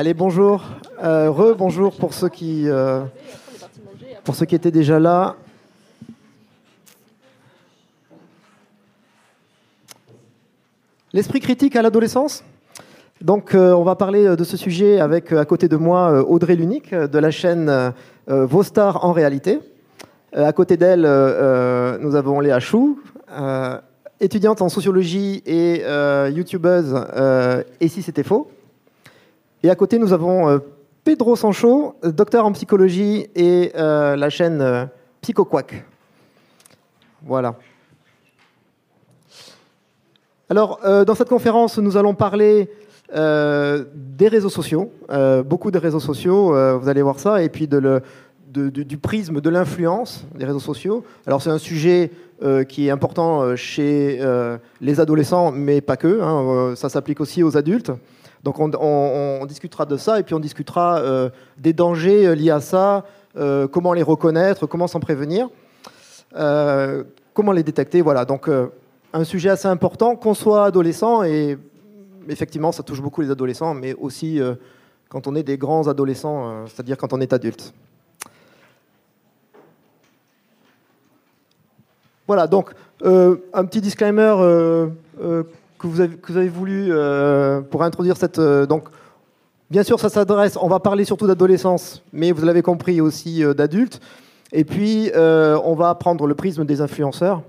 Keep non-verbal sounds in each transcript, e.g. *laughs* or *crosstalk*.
Allez, bonjour. Euh, Re-bonjour pour ceux qui euh, pour ceux qui étaient déjà là. L'esprit critique à l'adolescence. Donc, euh, on va parler de ce sujet avec à côté de moi Audrey Lunique de la chaîne Vos Stars en réalité. à côté d'elle, nous avons Léa Chou, étudiante en sociologie et youtubeuse. et si c'était faux et à côté, nous avons euh, Pedro Sancho, docteur en psychologie et euh, la chaîne euh, PsychoQuack. Voilà. Alors, dans cette conférence, nous allons parler des réseaux sociaux, beaucoup de réseaux sociaux, vous allez voir ça, et puis du prisme de l'influence des réseaux sociaux. Alors, c'est un sujet qui est important chez les adolescents, mais pas que, hein, ça s'applique aussi aux adultes. Donc on, discutera de ça et puis on discutera euh, des dangers euh, liés à ça, euh, comment les reconnaître, comment s'en prévenir, comment les détecter. Voilà, donc un sujet assez important, qu'on soit adolescent et effectivement ça touche beaucoup les adolescents, mais aussi quand on est des grands adolescents, c'est-à-dire quand on est adulte. Voilà, donc un petit disclaimer que vous avez, voulu euh, pour introduire cette. Euh, donc, bien sûr, ça s'adresse. On va parler surtout d'adolescence, mais vous l'avez compris aussi euh, d'adultes. Et puis, on va prendre le prisme des influenceurs,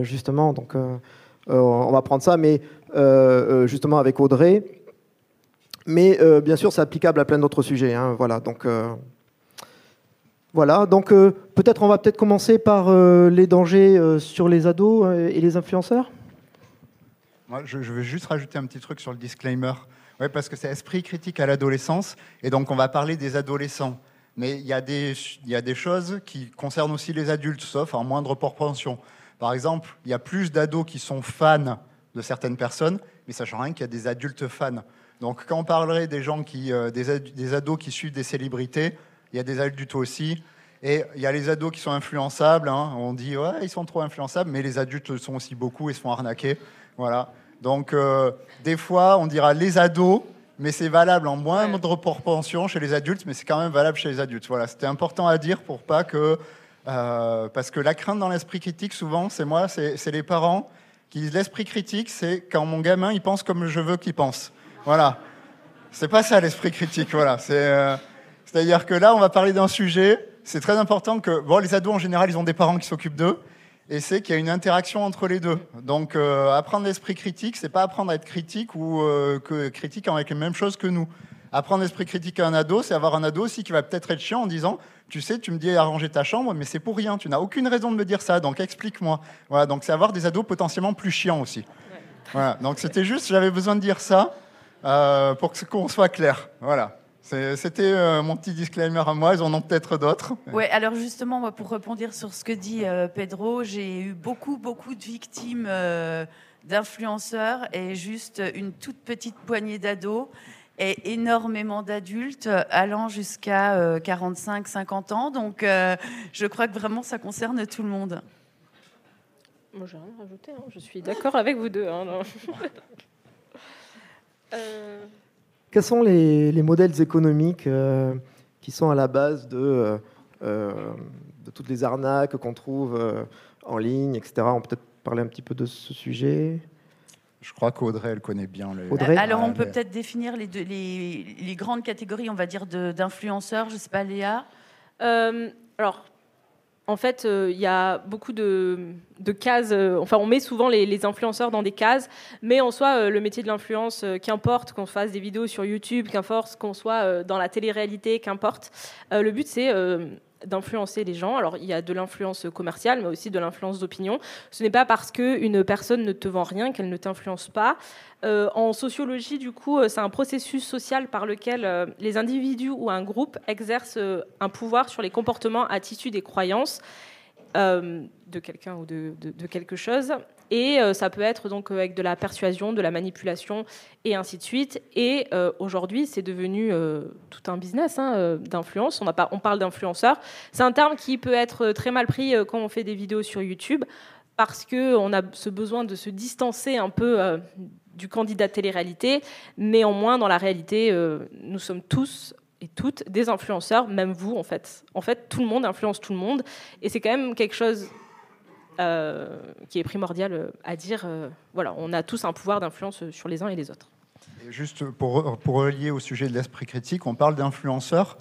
justement. Donc, on va prendre ça, mais justement avec Audrey. Mais bien sûr, c'est applicable à plein d'autres sujets. Hein, voilà. Donc. Voilà, donc peut-être on va peut-être commencer par les dangers sur les ados et les influenceurs je, veux juste rajouter un petit truc sur le disclaimer. Ouais, parce que c'est esprit critique à l'adolescence, et donc on va parler des adolescents. Mais il y, a des, y a des choses qui concernent aussi les adultes, sauf en moindre proportion. Par exemple, il y a plus d'ados qui sont fans de certaines personnes, mais ça change rien qu'il y a des adultes fans. Donc quand on parlerait des gens qui, euh, des, des, ados qui suivent des célébrités, il y a des adultes aussi. Et il y a les ados qui sont influençables. Hein. On dit ouais, ils sont trop influençables, mais les adultes le sont aussi beaucoup et se font arnaquer. Voilà. Donc, euh, des fois, on dira les ados, mais c'est valable en moindre proportion chez les adultes, mais c'est quand même valable chez les adultes. Voilà, c'était important à dire pour pas que. Euh, parce que la crainte dans l'esprit critique, souvent, c'est moi, c'est les parents qui disent l'esprit critique, c'est quand mon gamin, il pense comme je veux qu'il pense. Voilà. C'est pas ça l'esprit critique, voilà. Euh, c'est-à-dire que là, on va parler d'un sujet. C'est très important que, bon, les ados en général, ils ont des parents qui s'occupent d'eux et c'est qu'il y a une interaction entre les deux. Donc euh, apprendre l'esprit critique, c'est pas apprendre à être critique ou euh, que critique avec les mêmes choses que nous. Apprendre l'esprit critique à un ado, c'est avoir un ado aussi qui va peut-être être chiant en disant Tu sais, tu me dis arranger ta chambre, mais c'est pour rien, tu n'as aucune raison de me dire ça, donc explique-moi. Voilà, donc c'est avoir des ados potentiellement plus chiants aussi. Voilà, donc c'était juste, j'avais besoin de dire ça euh, pour qu'on soit clair. Voilà. C'était euh, mon petit disclaimer à moi, ils en ont peut-être d'autres. Oui, alors justement, pour répondre sur ce que dit euh, Pedro, j'ai eu beaucoup, beaucoup de victimes euh, d'influenceurs et juste une toute petite poignée d'ados et énormément d'adultes allant jusqu'à 45-50 ans. Donc je crois que vraiment ça concerne tout le monde. Moi, j'ai rien à rajouter, hein. je suis d'accord avec vous deux. Hein, *laughs* quels sont les, modèles économiques euh, qui sont à la base de, euh, euh, de toutes les arnaques qu'on trouve en ligne, etc. On peut peut-être parler un petit peu de ce sujet. Je crois qu'Audrey, elle connaît bien les. Audrey? Alors, on peut peut-être définir les, les, les, grandes catégories, on va dire, d'influenceurs. Je ne sais pas, Léa. alors, en fait, euh, il y a beaucoup de, cases. Euh, enfin, on met souvent les, influenceurs dans des cases, mais en soi, euh, le métier de l'influence, qu'importe qu'on fasse des vidéos sur YouTube, qu'importe qu'on soit dans la télé-réalité, qu'importe, le but c'est d'influencer les gens. Alors, il y a de l'influence commerciale, mais aussi de l'influence d'opinion. Ce n'est pas parce qu'une personne ne te vend rien qu'elle ne t'influence pas. Euh, en sociologie, du coup, euh, c'est un processus social par lequel euh, les individus ou un groupe exercent un pouvoir sur les comportements, attitudes et croyances de quelqu'un ou de, quelque chose. Et ça peut être donc avec de la persuasion, de la manipulation et ainsi de suite. Et aujourd'hui, c'est devenu tout un business hein, d'influence. On, parle d'influenceurs. C'est un terme qui peut être très mal pris quand on fait des vidéos sur YouTube parce qu'on a ce besoin de se distancer un peu du candidat télé-réalité. Néanmoins, dans la réalité, nous sommes tous et toutes des influenceurs, même vous en fait. En fait, tout le monde influence tout le monde, et c'est quand même quelque chose qui est primordial à dire. voilà, on a tous un pouvoir d'influence sur les uns et les autres. juste pour, pour relier au sujet de l'esprit critique, on parle d'influenceurs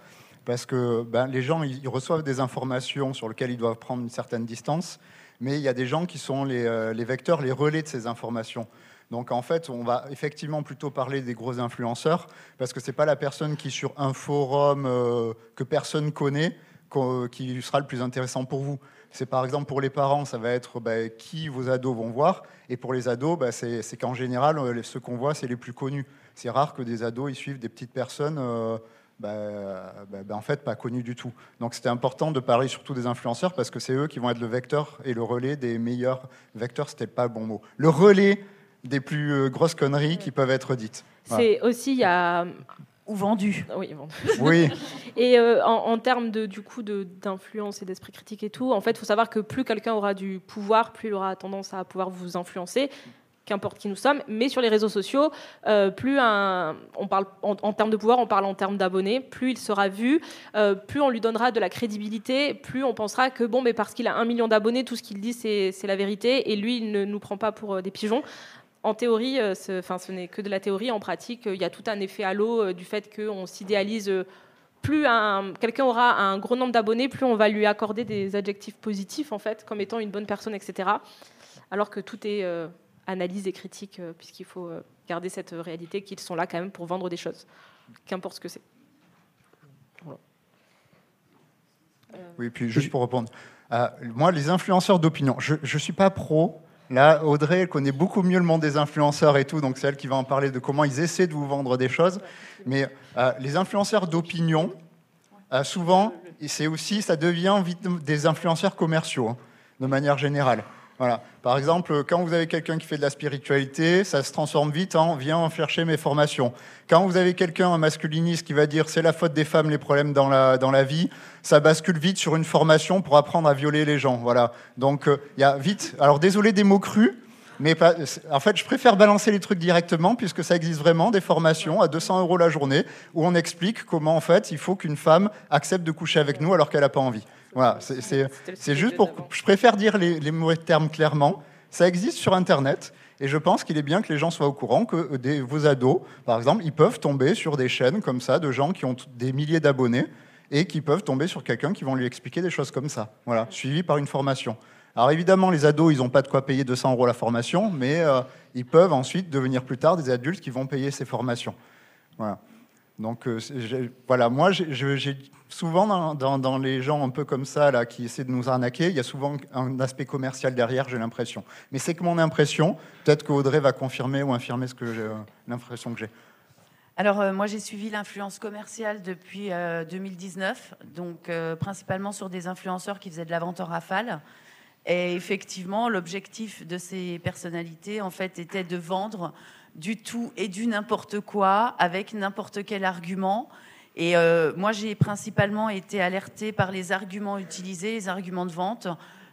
parce que ben, les gens ils reçoivent des informations sur lesquelles ils doivent prendre une certaine distance, mais il y a des gens qui sont les, euh, vecteurs, les relais de ces informations. Donc en fait, on va effectivement plutôt parler des gros influenceurs, parce que ce n'est pas la personne qui sur un forum euh, que personne connaît qui sera le plus intéressant pour vous. C'est par exemple pour les parents, ça va être ben, qui vos ados vont voir, et pour les ados, ben, c'est qu'en général, euh, ceux qu'on voit, c'est les plus connus. C'est rare que des ados ils suivent des petites personnes bah, bah, bah, en fait pas connus du tout. Donc c'était important de parler surtout des influenceurs parce que c'est eux qui vont être le vecteur et le relais des meilleurs vecteurs, c'était pas le bon mot. Le relais des plus euh, grosses conneries qui peuvent être dites. C'est aussi il y a ou vendu. Oui, vendu. oui. *laughs* et euh, en, termes de, du coup d'influence et d'esprit critique et tout, en fait, il faut savoir que plus quelqu'un aura du pouvoir, plus il aura tendance à pouvoir vous influencer qu'importe qui nous sommes, mais sur les réseaux sociaux, euh, plus un, on parle en, termes de pouvoir, on parle en termes d'abonnés, plus il sera vu, euh, plus on lui donnera de la crédibilité, plus on pensera que bon, mais parce qu'il a un million d'abonnés, tout ce qu'il dit c'est la vérité, et lui il ne nous prend pas pour euh, des pigeons. En théorie, ce, ce n'est que de la théorie. En pratique, il y a tout un effet halo du fait qu'on s'idéalise plus quelqu'un aura un gros nombre d'abonnés, plus on va lui accorder des adjectifs positifs, en fait, comme étant une bonne personne, etc. Alors que tout est analyse et critique, euh, puisqu'il faut euh, garder cette réalité qu'ils sont là quand même pour vendre des choses, qu'importe ce que c'est. Oui, puis juste pour répondre, euh, moi, les influenceurs d'opinion, je ne suis pas pro. Là, Audrey, elle connaît beaucoup mieux le monde des influenceurs et tout, donc c'est elle qui va en parler de comment ils essaient de vous vendre des choses. Mais les influenceurs d'opinion, souvent, c'est aussi, ça devient vite des influenceurs commerciaux, hein, de manière générale. Voilà. Par exemple, quand vous avez quelqu'un qui fait de la spiritualité, ça se transforme vite en viens chercher mes formations. Quand vous avez quelqu'un, un masculiniste, qui va dire c'est la faute des femmes les problèmes dans la, dans la vie, ça bascule vite sur une formation pour apprendre à violer les gens. Voilà. Donc, euh, il y a vite. Alors, désolé des mots crus, mais en fait, je préfère balancer les trucs directement puisque ça existe vraiment des formations à 200 euros la journée où on explique comment en fait il faut qu'une femme accepte de coucher avec nous alors qu'elle n'a pas envie. Voilà, c'est juste pour. Je préfère dire les, les mauvais termes clairement. Ça existe sur Internet. Et je pense qu'il est bien que les gens soient au courant que euh, des, vos ados, par exemple, ils peuvent tomber sur des chaînes comme ça de gens qui ont des milliers d'abonnés et qui peuvent tomber sur quelqu'un qui vont lui expliquer des choses comme ça. Voilà, suivi par une formation. Alors évidemment, les ados, ils n'ont pas de quoi payer 200 euros la formation, mais euh, ils peuvent ensuite devenir plus tard des adultes qui vont payer ces formations. Voilà. Donc euh, voilà, moi j'ai souvent dans, les gens un peu comme ça là qui essaient de nous arnaquer, il y a souvent un aspect commercial derrière, j'ai l'impression. Mais c'est que mon impression. Peut-être qu'Audrey va confirmer ou infirmer ce que euh, l'impression que j'ai. Alors moi j'ai suivi l'influence commerciale depuis 2019, donc principalement sur des influenceurs qui faisaient de la vente en rafale. Et effectivement, l'objectif de ces personnalités en fait était de vendre du tout et du n'importe quoi avec n'importe quel argument. Et euh, moi, j'ai principalement été alertée par les arguments utilisés, les arguments de vente.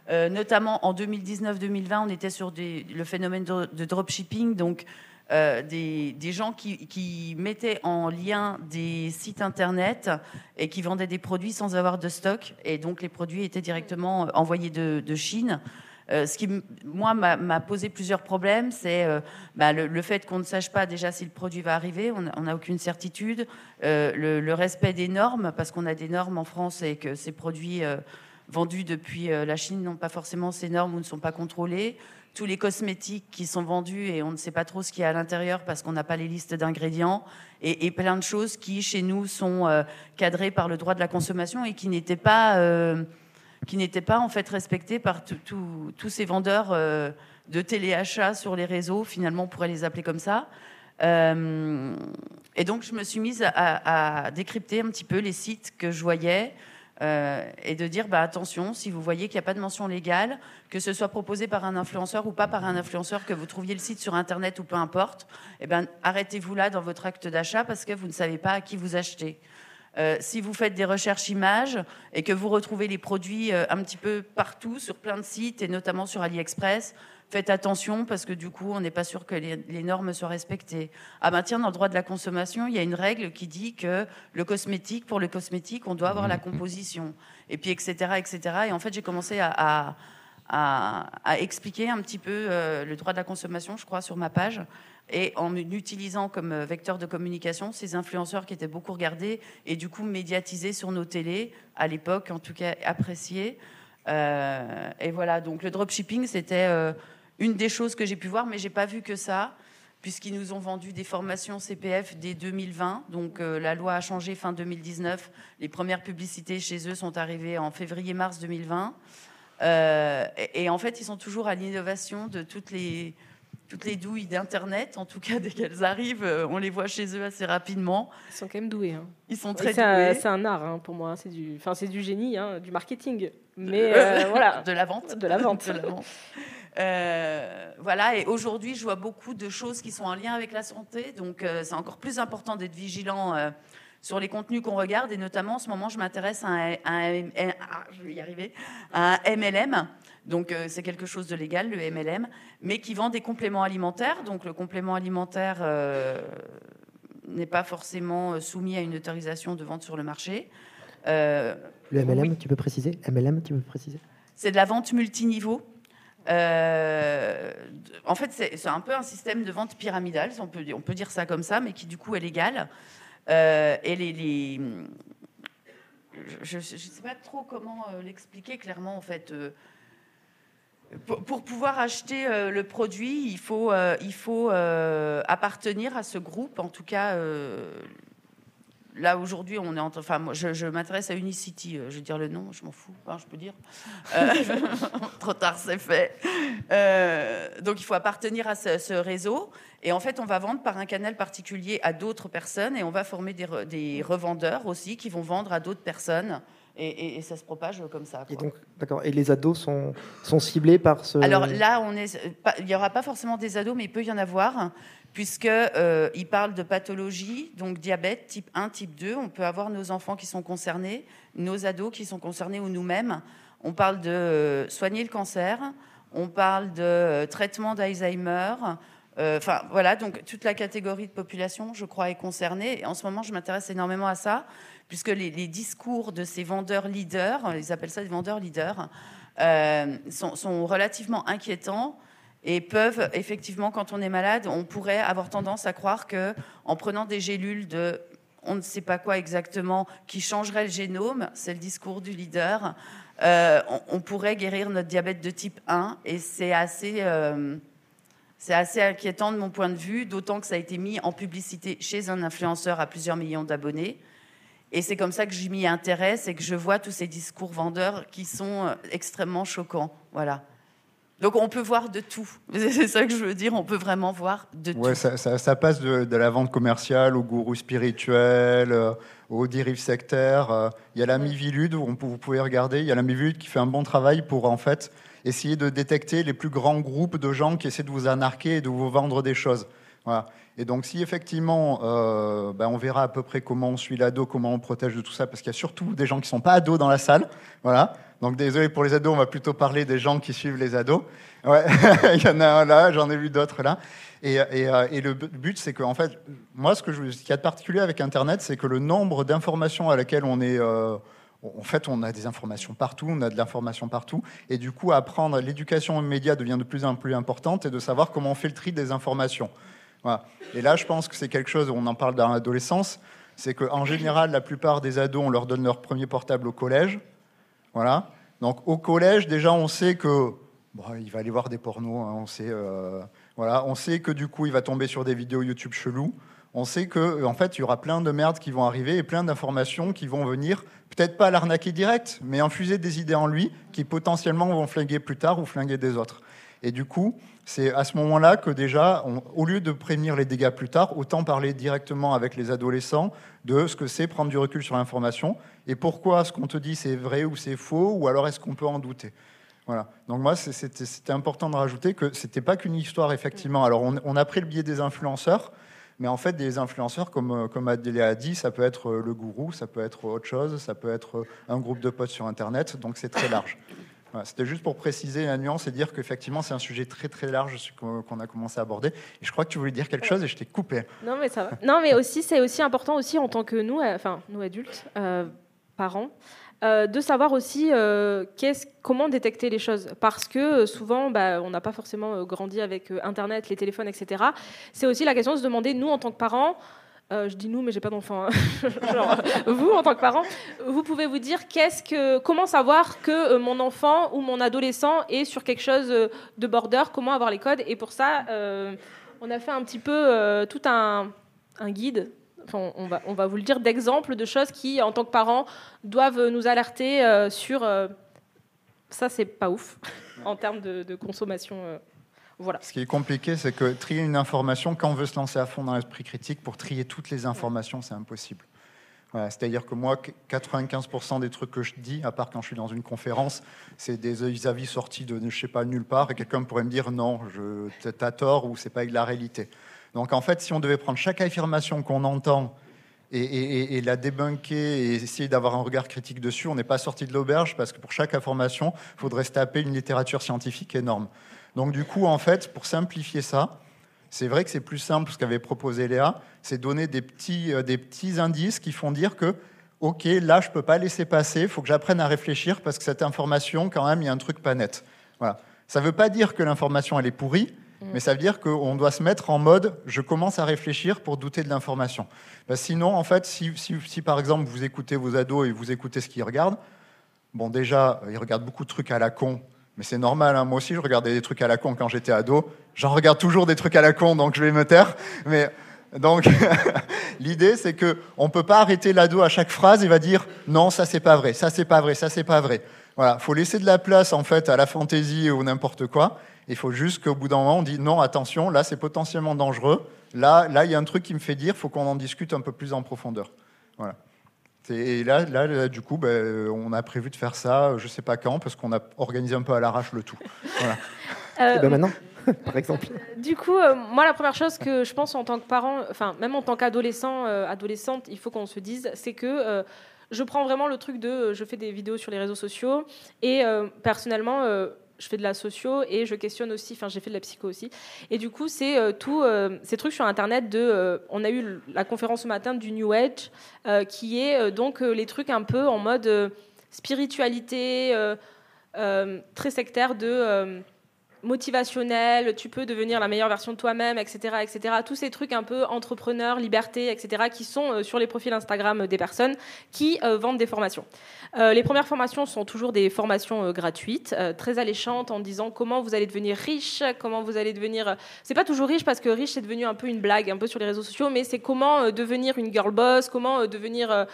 Euh, notamment en 2019-2020, on était sur le phénomène de, dropshipping, donc euh, des, gens qui, mettaient en lien des sites internet et qui vendaient des produits sans avoir de stock. Et donc les produits étaient directement envoyés de Chine. Euh, ce qui, moi, m'a posé plusieurs problèmes, c'est euh, bah, le, fait qu'on ne sache pas déjà si le produit va arriver, on n'a aucune certitude, euh, le, respect des normes, parce qu'on a des normes en France et que ces produits vendus depuis la Chine n'ont pas forcément ces normes ou ne sont pas contrôlés, tous les cosmétiques qui sont vendus et on ne sait pas trop ce qu'il y a à l'intérieur parce qu'on n'a pas les listes d'ingrédients, et, plein de choses qui, chez nous, sont cadrées par le droit de la consommation et qui n'étaient pas qui n'étaient pas en fait respectés par tous ces vendeurs euh, de téléachat sur les réseaux, finalement on pourrait les appeler comme ça. Euh, et donc je me suis mise à, décrypter un petit peu les sites que je voyais euh, et de dire bah, attention, si vous voyez qu'il n'y a pas de mention légale, que ce soit proposé par un influenceur ou pas par un influenceur, que vous trouviez le site sur Internet ou peu importe, eh ben, arrêtez-vous là dans votre acte d'achat parce que vous ne savez pas à qui vous achetez. Euh, si vous faites des recherches images et que vous retrouvez les produits euh, un petit peu partout, sur plein de sites, et notamment sur AliExpress, faites attention parce que du coup, on n'est pas sûr que les, les, normes soient respectées. Ah ben tiens, dans le droit de la consommation, il y a une règle qui dit que le cosmétique, pour le cosmétique, on doit avoir la composition. Et puis, etc., etc. Et en fait, j'ai commencé à, à, à, à, expliquer un petit peu euh, le droit de la consommation, je crois, sur ma page et en utilisant comme euh, vecteur de communication ces influenceurs qui étaient beaucoup regardés et du coup médiatisés sur nos télés, à l'époque en tout cas appréciés. Euh, et voilà, donc le dropshipping, c'était euh, une des choses que j'ai pu voir, mais j'ai pas vu que ça, puisqu'ils nous ont vendu des formations CPF dès 2020. Donc euh, la loi a changé fin 2019. Les premières publicités chez eux sont arrivées en février-mars 2020. Euh, et, et en fait, ils sont toujours à l'innovation de toutes les toutes les douilles d'Internet, en tout cas, dès qu'elles arrivent, euh, on les voit chez eux assez rapidement. Ils sont quand même doués. Hein. Ils sont très c'est doués. Un, c'est un art hein, pour moi, c'est du, c'est du génie, hein, du marketing. Mais euh, *laughs* voilà. De la vente. De la vente. *laughs* de la vente. Euh, voilà, et aujourd'hui, je vois beaucoup de choses qui sont en lien avec la santé, donc euh, c'est encore plus important d'être vigilant euh, sur les contenus qu'on regarde, et notamment en ce moment, je m'intéresse à un, à un- ah, je vais y arriver, à un MLM. Donc euh, c'est quelque chose de légal, le MLM, mais qui vend des compléments alimentaires. Donc le complément alimentaire n'est pas forcément soumis à une autorisation de vente sur le marché. Le MLM, Oui. tu peux préciser? MLM, tu peux préciser? C'est de la vente multiniveau. Euh, en fait, c'est un peu un système de vente pyramidale, si on peut, dire ça comme ça, mais qui du coup est légal. Euh, et les, je ne sais pas trop comment euh, l'expliquer clairement en fait. Pour, pouvoir acheter le produit, il faut, appartenir à ce groupe. En tout cas, là aujourd'hui, on est en, enfin, moi, je, je m'intéresse à Unicity. euh, je vais dire le nom, je m'en fous, hein, je peux dire. Euh, *laughs* trop tard, c'est fait. Euh, donc, il faut appartenir à ce, ce réseau. Et en fait, on va vendre par un canal particulier à d'autres personnes et on va former des, re- des revendeurs aussi qui vont vendre à d'autres personnes. Et, et- et ça se propage comme ça. Et donc, d'accord. Et les ados sont, sont ciblés par ce. Alors là, on est, il n'y aura pas forcément des ados, mais il peut y en avoir, puisque euh, parle de pathologie, donc diabète type 1, type 2. On peut avoir nos enfants qui sont concernés, nos ados qui sont concernés ou nous-mêmes. On parle de euh, soigner le cancer, on parle de euh, traitement d'Alzheimer. Euh, Enfin, voilà, donc toute la catégorie de population, je crois, est concernée. Et en ce moment, je m'intéresse énormément à ça, puisque les, discours de ces vendeurs leaders, ils appellent ça des vendeurs leaders, sont relativement inquiétants et peuvent effectivement, quand on est malade, on pourrait avoir tendance à croire que en prenant des gélules de on ne sait pas quoi exactement qui changerait le génome, c'est le discours du leader, euh, on, pourrait guérir notre diabète de type 1 et c'est assez euh, c'est assez inquiétant de mon point de vue, d'autant que ça a été mis en publicité chez un influenceur à plusieurs millions d'abonnés. Et c'est comme ça que je m'y intéresse et que je vois tous ces discours vendeurs qui sont euh, extrêmement choquants. Voilà. Donc on peut voir de tout. *laughs* C'est ça que je veux dire, on peut vraiment voir de Ouais, tout. ça, ça- ça passe de, de la vente commerciale au gourou spirituel, euh, aux dérives sectaires. euh. Il y a la Mivilude, on vous pouvez regarder, il y a la Mivilude qui fait un bon travail pour en fait essayer de détecter les plus grands groupes de gens qui essaient de vous anarquer et de vous vendre des choses. Voilà. Et donc si effectivement, euh, ben, on verra à peu près comment on suit l'ado, comment on protège de tout ça, parce qu'il y a surtout des gens qui sont pas ados dans la salle. Voilà. Donc désolé pour les ados, on va plutôt parler des gens qui suivent les ados. Ouais, *laughs* il y en a un là, j'en ai vu d'autres là. Et, euh, le bu- but, c'est que, en fait, moi, ce, qu'il y a de particulier avec Internet, c'est que le nombre d'informations à laquelle on est. euh, en fait, on a des informations partout, on a de l'information partout. Et du coup, apprendre l'éducation aux médias devient de plus en plus importante et de savoir comment on fait le tri des informations. Et là, je pense que c'est quelque chose, on en parle dans l'adolescence, c'est qu'en général, la plupart des ados, on leur donne leur premier portable au collège. Voilà. Donc au collège, déjà, on sait que bon, il va aller voir des pornos. hein, on sait, euh, voilà, on sait que du coup, il va tomber sur des vidéos YouTube chelous. On sait que en fait, il y aura plein de merdes qui vont arriver et plein d'informations qui vont venir, peut-être pas l'arnaquer direct, mais infuser des idées en lui qui potentiellement vont flinguer plus tard ou flinguer des autres. Et du coup, c'est à ce moment-là que déjà, au lieu de prévenir les dégâts plus tard, autant parler directement avec les adolescents de ce que c'est prendre du recul sur l'information et pourquoi ce qu'on te dit c'est vrai ou c'est faux, ou alors est-ce qu'on peut en douter. Voilà. Donc moi, c'était important de rajouter que c'était pas qu'une histoire effectivement. Alors on, a pris le biais des influenceurs, Mais en fait, des influenceurs, comme, comme Adèle a dit, ça peut être le gourou, ça peut être autre chose, ça peut être un groupe de potes sur Internet, donc c'est très large. C'était juste pour préciser la nuance et dire qu'effectivement, c'est un sujet très très large qu'on a commencé à aborder. Et je crois que tu voulais dire quelque chose et je t'ai coupé. Non, mais ça va. Non, mais aussi, c'est aussi important aussi en tant que nous, euh, enfin, nous adultes, euh, parents, euh, de savoir aussi comment détecter les choses. Parce que souvent, bah, on n'a pas forcément grandi avec Internet, les téléphones, etc. C'est aussi la question de se demander, nous, en tant que parents, euh, je dis nous, mais j'ai pas d'enfant. Hein. *laughs* vous, en tant que parent, vous pouvez vous dire comment savoir que euh, mon enfant ou mon adolescent est sur quelque chose euh, de border, comment avoir les codes. Et pour ça, on a fait un petit peu tout un, guide. on, va, vous le dire d'exemples de choses qui, en tant que parents, doivent nous alerter sur ça, c'est pas ouf *laughs* en termes de consommation. Ce qui est compliqué, c'est que trier une information, quand on veut se lancer à fond dans l'esprit critique, pour trier toutes les informations, c'est impossible. C'est-à-dire que moi, 95% des trucs que je dis, à part quand je suis dans une conférence, c'est des avis sortis de je sais pas nulle part, et quelqu'un pourrait me dire non, tu as tort ou c'est pas avec la réalité. Donc en fait, si on devait prendre chaque affirmation qu'on entend et, la débunker et essayer d'avoir un regard critique dessus, on n'est pas sorti de l'auberge parce que pour chaque information, il faudrait se taper une littérature scientifique énorme. Donc du coup, en fait, pour simplifier ça, c'est vrai que c'est plus simple ce qu'avait proposé Léa, c'est donner des petits, euh, des petits indices qui font dire que, OK, là, je ne peux pas laisser passer, il faut que j'apprenne à réfléchir parce que cette information, quand même, il y a un truc pas net. Voilà. Ça ne veut pas dire que l'information, elle est pourrie, mm. mais ça veut dire qu'on doit se mettre en mode je commence à réfléchir pour douter de l'information. sinon, en fait, si, si, si, par exemple vous écoutez vos ados et vous écoutez ce qu'ils regardent, bon, déjà, ils regardent beaucoup de trucs à la con mais c'est normal, hein. moi aussi je regardais des trucs à la con quand j'étais ado. J'en regarde toujours des trucs à la con, donc je vais me taire. Mais donc *laughs* l'idée c'est que on peut pas arrêter l'ado à chaque phrase. Il va dire non, ça c'est pas vrai, ça c'est pas vrai, ça c'est pas vrai. Voilà, faut laisser de la place en fait à la fantaisie ou n'importe quoi. Il faut juste qu'au bout d'un moment on dit non, attention, là c'est potentiellement dangereux. Là, là il y a un truc qui me fait dire, faut qu'on en discute un peu plus en profondeur. Voilà. Et là, là, du coup, ben, on a prévu de faire ça, je ne sais pas quand, parce qu'on a organisé un peu à l'arrache le tout. *laughs* Voilà. Euh, ben maintenant, *laughs* par exemple. Du coup, euh, moi, la première chose que je pense en tant que parent, enfin, même en tant qu'adolescent, euh, adolescente, il faut qu'on se dise, c'est que je prends vraiment le truc de je fais des vidéos sur les réseaux sociaux et personnellement je fais de la socio et je questionne aussi, enfin j'ai fait de la psycho aussi. Et du coup, c'est euh, tous euh, ces trucs sur Internet de... Euh, on a eu la conférence ce matin du New Age, qui est donc les trucs un peu en mode spiritualité, très sectaire de motivationnel, tu peux devenir la meilleure version de toi-même, etc., etc. Tous ces trucs un peu entrepreneurs, liberté, etc., qui sont euh, sur les profils Instagram des personnes qui euh, vendent des formations. Euh, les premières formations sont toujours des formations gratuites, très alléchantes, en disant comment vous allez devenir riche, comment vous allez devenir. C'est pas toujours riche parce que riche c'est devenu un peu une blague, un peu sur les réseaux sociaux, mais c'est comment devenir une girl boss, comment devenir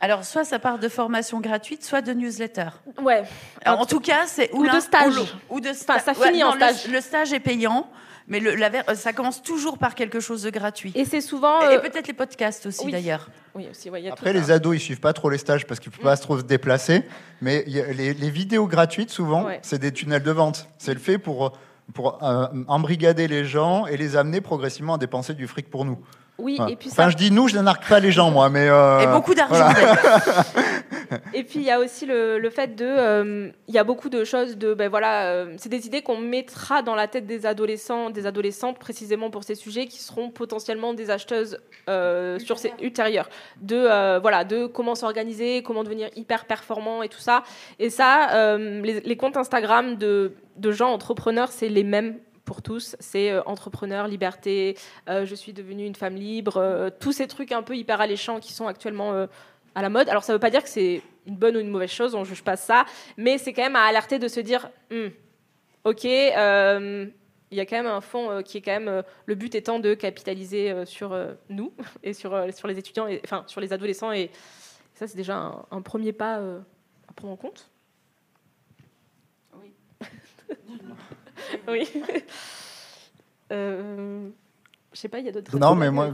alors, soit ça part de formation gratuite, soit de newsletter. Ouais. en tout cas, c'est ou, de stage. Ou, de stage. ça finit en stage. Le, stage est payant. Mais le, la, ça commence toujours par quelque chose de gratuit. Et c'est souvent. Et, euh, peut-être les podcasts aussi, d'ailleurs. Oui, aussi. Après, les ados, ils suivent pas trop les stages parce qu'ils ne peuvent pas mm. trop se déplacer. Mais les, vidéos gratuites, souvent, c'est des tunnels de vente. C'est le fait pour, pour euh, embrigader les gens et les amener progressivement à dépenser du fric pour nous. Oui, et puis enfin, je dis nous, je n'arque pas les gens, moi, mais. Euh, et beaucoup d'argent. *laughs* et puis il y a aussi le, le fait de, euh, il y a beaucoup de choses de, ben voilà, euh, c'est des idées qu'on mettra dans la tête des adolescents, des adolescentes précisément pour ces sujets qui seront potentiellement des acheteuses sur ces ultérieures, de voilà, de comment s'organiser, comment devenir hyper performant et tout ça. Et ça, les, les, comptes Instagram de, de gens entrepreneurs, c'est les mêmes pour tous, c'est euh, entrepreneur, liberté, euh, je suis devenue une femme libre, euh, tous ces trucs un peu hyper alléchants qui sont actuellement à la mode. Alors ça ne veut pas dire que c'est une bonne ou une mauvaise chose, on ne juge pas ça, mais c'est quand même à alerter de se dire, hmm, ok, il y a quand même un fond qui est quand même, le but étant de capitaliser sur nous *laughs* et sur, sur les étudiants, et, enfin sur les adolescents, et ça c'est déjà un, un, premier pas à prendre en compte. Oui. *laughs* *laughs* oui. euh, je sais pas, il y a d'autres. Non, mais moi,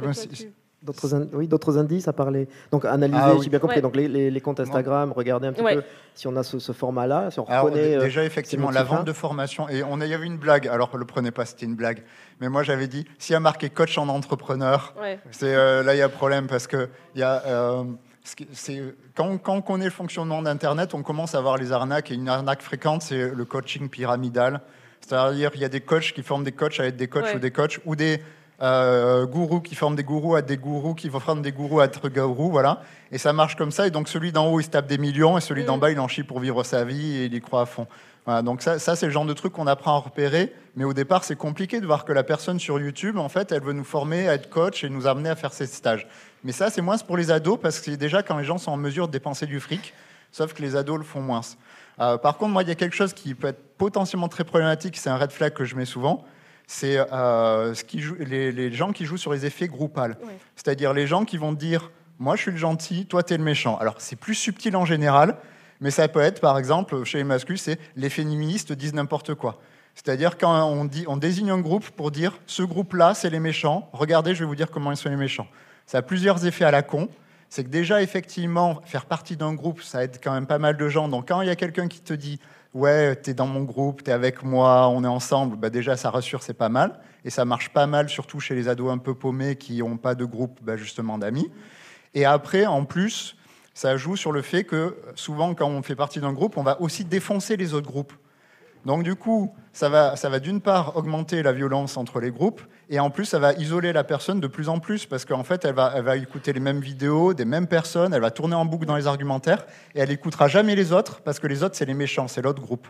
D'autres in- oui, d'autres indices à parler. Donc analyser, Ah oui. j'ai bien compris. Ouais. Donc les, les- les comptes Instagram, regarder un petit Ouais. peu si on a ce, ce format-là, si on Alors, reconnaît. euh, déjà, effectivement, la vente de formation. Et on a, il y avait une blague. Alors, le prenez pas, c'était une blague. Mais moi, j'avais dit, s'il y a marqué coach en entrepreneur, Ouais. c'est euh, là, il y a problème parce que il y a. euh, c'est quand, quand on connaît le fonctionnement d'Internet, on commence à voir les arnaques. Et une arnaque fréquente, c'est le coaching pyramidal. C'est-à-dire, il y a des coachs qui forment des coachs à être des coachs Ouais. ou des coachs, ou des euh, gourous qui forment des gourous à être des gourous, qui forment des gourous à être gourous, voilà. Et ça marche comme ça. Et donc, celui d'en haut, il se tape des millions, et celui d'en Mm. bas, il en chie pour vivre sa vie, et il y croit à fond. Voilà, donc ça, ça c'est le genre de truc qu'on apprend à repérer. Mais au départ, c'est compliqué de voir que la personne sur YouTube, en fait, elle veut nous former à être coach et nous amener à faire ses stages. Mais ça, c'est moins pour les ados parce que c'est déjà quand les gens sont en mesure de dépenser du fric, sauf que les ados le font moins. Euh, par contre, moi, il y a quelque chose qui peut être potentiellement très problématique, c'est un red flag que je mets souvent, c'est euh, ce qui joue- les, les gens qui jouent sur les effets groupales. Ouais. C'est-à-dire les gens qui vont dire, moi je suis le gentil, toi tu es le méchant. Alors c'est plus subtil en général, mais ça peut être, par exemple, chez les masculins, c'est les féministes disent n'importe quoi. C'est-à-dire quand on, dit, on désigne un groupe pour dire, ce groupe-là, c'est les méchants, regardez, je vais vous dire comment ils sont les méchants. Ça a plusieurs effets à la con. C'est que déjà, effectivement, faire partie d'un groupe, ça aide quand même pas mal de gens. Donc quand il y a quelqu'un qui te dit, ouais, t'es dans mon groupe, t'es avec moi, on est ensemble, bah déjà ça rassure, c'est pas mal. Et ça marche pas mal, surtout chez les ados un peu paumés qui n'ont pas de groupe bah, justement d'amis. Et après, en plus, ça joue sur le fait que souvent, quand on fait partie d'un groupe, on va aussi défoncer les autres groupes. Donc du coup, ça va, ça va d'une part augmenter la violence entre les groupes, et en plus, ça va isoler la personne de plus en plus, parce qu'en fait, elle va, elle va écouter les mêmes vidéos, des mêmes personnes, elle va tourner en boucle dans les argumentaires, et elle écoutera jamais les autres, parce que les autres, c'est les méchants, c'est l'autre groupe.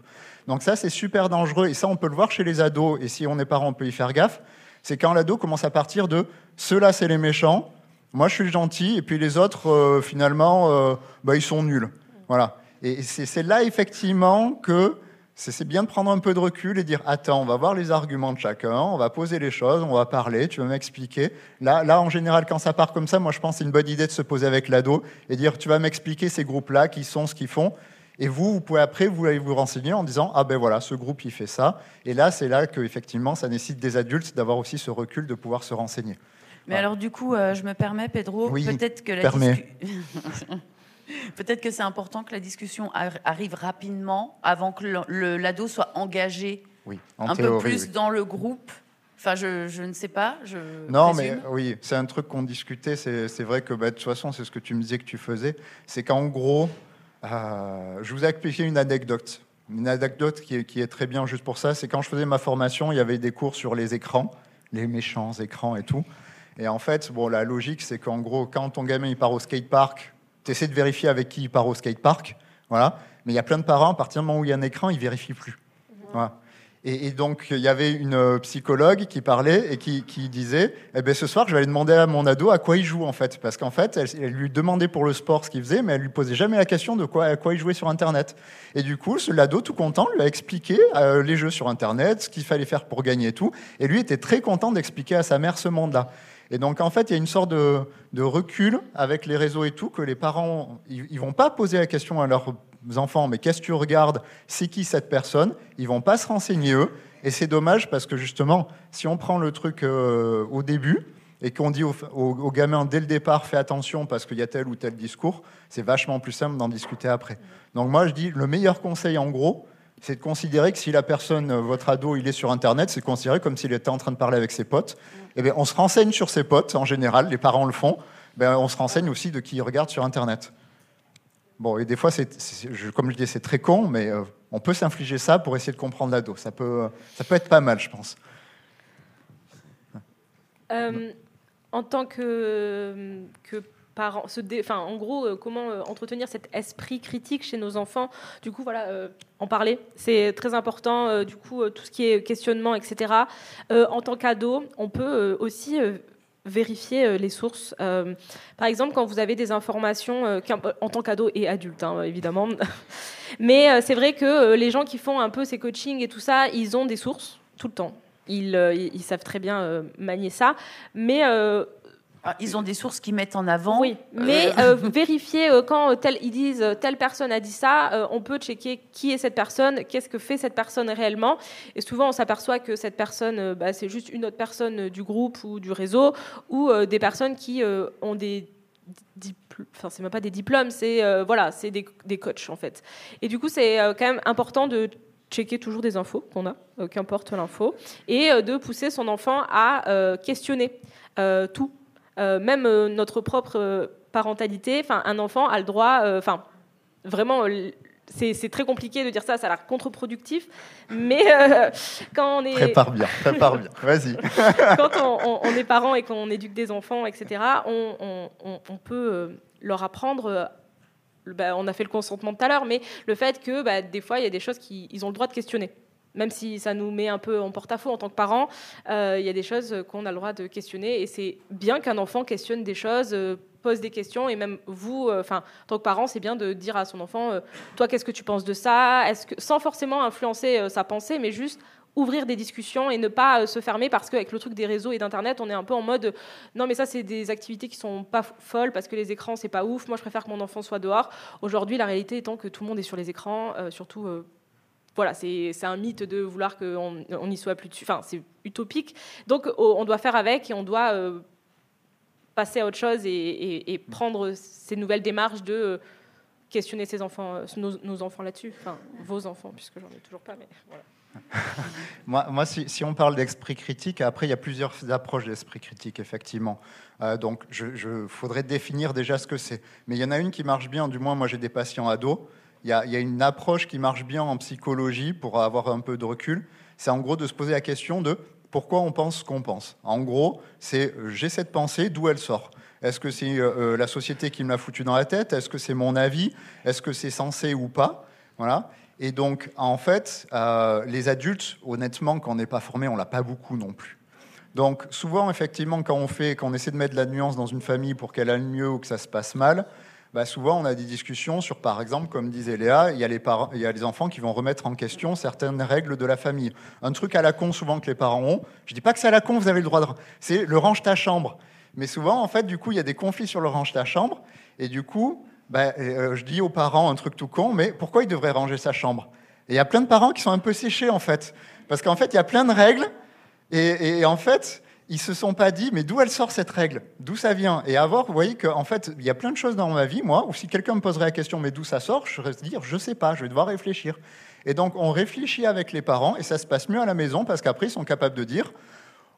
Donc ça, c'est super dangereux, et ça, on peut le voir chez les ados, et si on est parent, on peut y faire gaffe, c'est quand l'ado commence à partir de « ceux-là, c'est les méchants, moi, je suis gentil, et puis les autres, euh, finalement, euh, bah, ils sont nuls. » Voilà. Et c'est là, effectivement, que c'est bien de prendre un peu de recul et dire attends, on va voir les arguments de chacun, on va poser les choses, on va parler, tu vas m'expliquer. Là, là, en général, quand ça part comme ça, moi je pense que c'est une bonne idée de se poser avec l'ado et dire tu vas m'expliquer ces groupes-là, qui sont, ce qu'ils font. Et vous, vous pouvez après vous allez vous renseigner en disant ah ben voilà, ce groupe il fait ça. Et là, c'est là que effectivement, ça nécessite des adultes d'avoir aussi ce recul de pouvoir se renseigner. Mais alors du coup, euh, je me permets, Pedro, Oui, peut-être que la permets. *laughs* peut-être que c'est important que la discussion ar- arrive rapidement avant que l'ado soit engagé Oui, en un théorie. peu plus oui. dans le groupe. Enfin, je, je ne sais pas. Je Non, mais oui, c'est un truc qu'on discutait. C'est c'est vrai que bah, de toute façon, c'est ce que tu me disais que tu faisais. C'est qu'en gros, euh, je vous ai expliqué une anecdote. Une anecdote qui est, qui est très bien juste pour ça. C'est quand je faisais ma formation, il y avait des cours sur les écrans, les méchants écrans et tout. Et en fait, bon, la logique, c'est qu'en gros, quand ton gamin il part au skatepark, tu essaies de vérifier avec qui il part au skatepark. Voilà. Mais il y a plein de parents, à partir du moment où il y a un écran, ils vérifient plus. Et, donc, il y avait une euh, psychologue qui parlait et qui, disait eh ben, Ce soir, je vais aller demander à mon ado à quoi il joue, en fait. Parce qu'en fait, elle, lui demandait pour le sport ce qu'il faisait, mais elle lui posait jamais la question de quoi, à quoi il jouait sur Internet. Et du coup, l'ado, tout content, lui a expliqué euh, les jeux sur Internet, ce qu'il fallait faire pour gagner et tout. Et lui était très content d'expliquer à sa mère ce monde-là. Et donc, en fait, il y a une sorte de, recul avec les réseaux et tout, que les parents, ils, ils vont pas poser la question à leurs enfants, mais qu'est-ce que tu regardes? C'est qui cette personne? Ils vont pas se renseigner eux. Et c'est dommage parce que justement, si on prend le truc euh, au début et qu'on dit aux, aux- gamins dès le départ, fais attention parce qu'il y a tel ou tel discours, c'est vachement plus simple d'en discuter après. Donc moi, je dis, le meilleur conseil en gros, c'est de considérer que si la personne, votre ado, il est sur Internet, c'est de considérer comme s'il était en train de parler avec ses potes. Eh bien, on se renseigne sur ses potes, en général, les parents le font. Ben, on se renseigne aussi de qui il regarde sur Internet. Bon, et des fois, comme je dis, c'est très con, mais euh, on peut s'infliger ça pour essayer de comprendre l'ado. Ça peut, ça peut être pas mal, je pense. Euh, en tant que, que en gros, euh, comment euh, entretenir cet esprit critique chez nos enfants Du coup, voilà, euh, en parler, c'est très important. du coup, tout ce qui est questionnement, etc. En tant qu'ado, on peut aussi vérifier les sources. Par exemple, quand vous avez des informations, en tant qu'ado et adulte, hein, évidemment. *laughs* Mais c'est vrai que les gens qui font un peu ces coachings et tout ça, ils ont des sources tout le temps. Ils, ils- savent très bien manier ça. Mais ils ont des sources qui mettent en avant. Oui, mais *laughs* euh, vérifier quand tel, ils disent telle personne a dit ça, on peut checker qui est cette personne, qu'est-ce que fait cette personne réellement. Et souvent, on s'aperçoit que cette personne, bah, c'est juste une autre personne du groupe ou du réseau, ou des personnes qui ont des enfin c'est même pas des diplômes, c'est voilà, c'est des, des, coachs en fait. Et du coup, c'est quand même important de checker toujours des infos qu'on a, euh, qu'importe l'info, et euh, de pousser son enfant à euh, questionner tout, même notre propre parentalité. Enfin, un enfant a le droit, enfin, vraiment c'est très compliqué de dire ça, ça a l'air contre-productif, mais *laughs* quand on est... Prépare bien, prépare bien, vas-y. *laughs* quand on, est parent et qu'on éduque des enfants, etc., on, on peut leur apprendre bah, on a fait le consentement tout à l'heure, mais le fait que bah, des fois, il y a des choses qu'ils ont le droit de questionner. Même si ça nous met un peu en porte-à-faux en tant que parents, euh, il y a des choses qu'on a le droit de questionner. Et c'est bien qu'un enfant questionne des choses, euh, pose des questions. Et même vous, euh, enfin, en tant que parent, c'est bien de dire à son enfant Toi, qu'est-ce que tu penses de ça? Est-ce que, Sans forcément influencer sa pensée, mais juste ouvrir des discussions et ne pas se fermer parce qu'avec le truc des réseaux et d'internet on est un peu en mode non mais ça c'est des activités qui sont pas folles parce que les écrans c'est pas ouf moi je préfère que mon enfant soit dehors aujourd'hui la réalité étant que tout le monde est sur les écrans surtout voilà c'est un mythe de vouloir qu'on on y soit plus dessus enfin c'est utopique donc on doit faire avec et on doit passer à autre chose et, prendre ces nouvelles démarches de questionner ses enfants nos, nos enfants là-dessus enfin vos enfants puisque j'en ai toujours pas mais voilà *laughs* moi, moi si, on parle d'esprit critique, après, il y a plusieurs approches d'esprit critique, effectivement. Euh, donc, je, je, faudrait définir déjà ce que c'est. Mais il y en a une qui marche bien, du moins, moi, j'ai des patients ados. Il y, a, une approche qui marche bien en psychologie pour avoir un peu de recul. C'est en gros de se poser la question de pourquoi on pense ce qu'on pense. En gros, c'est j'ai cette pensée, d'où elle sort? Est-ce que c'est euh, euh, la société qui me l'a foutu dans la tête? Est-ce que c'est mon avis? Est-ce que c'est censé ou pas? Voilà. Et donc, en fait, euh, les adultes, honnêtement, quand on n'est pas formé, on l'a pas beaucoup non plus. Donc, souvent, effectivement, quand on fait, quand on essaie de mettre de la nuance dans une famille pour qu'elle aille mieux ou que ça se passe mal, bah souvent, on a des discussions sur, par exemple, comme disait Léa, il y, a les il y a les enfants qui vont remettre en question certaines règles de la famille. Un truc à la con, souvent, que les parents ont. Je dis pas que c'est à la con, vous avez le droit de. C'est le range ta chambre. Mais souvent, en fait, du coup, il y a des conflits sur le range ta chambre. Et du coup, ben, euh, je dis aux parents un truc tout con, mais pourquoi ils devraient ranger sa chambre? Et il y a plein de parents qui sont un peu séchés, en fait. Parce qu'en fait, il y a plein de règles, et, en fait, ils se sont pas dit, mais d'où elle sort cette règle? D'où ça vient? Et avoir, vous voyez qu'en fait, il y a plein de choses dans ma vie, moi, où si quelqu'un me poserait la question, mais d'où ça sort, je vais dire, je sais pas, je vais devoir réfléchir. Et donc, on réfléchit avec les parents, et ça se passe mieux à la maison, parce qu'après, ils sont capables de dire,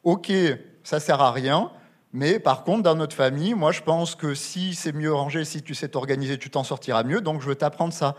OK, ça sert à rien, mais par contre, dans notre famille, moi, je pense que si c'est mieux rangé, si tu sais t'organiser, tu t'en sortiras mieux. Donc, je veux t'apprendre ça.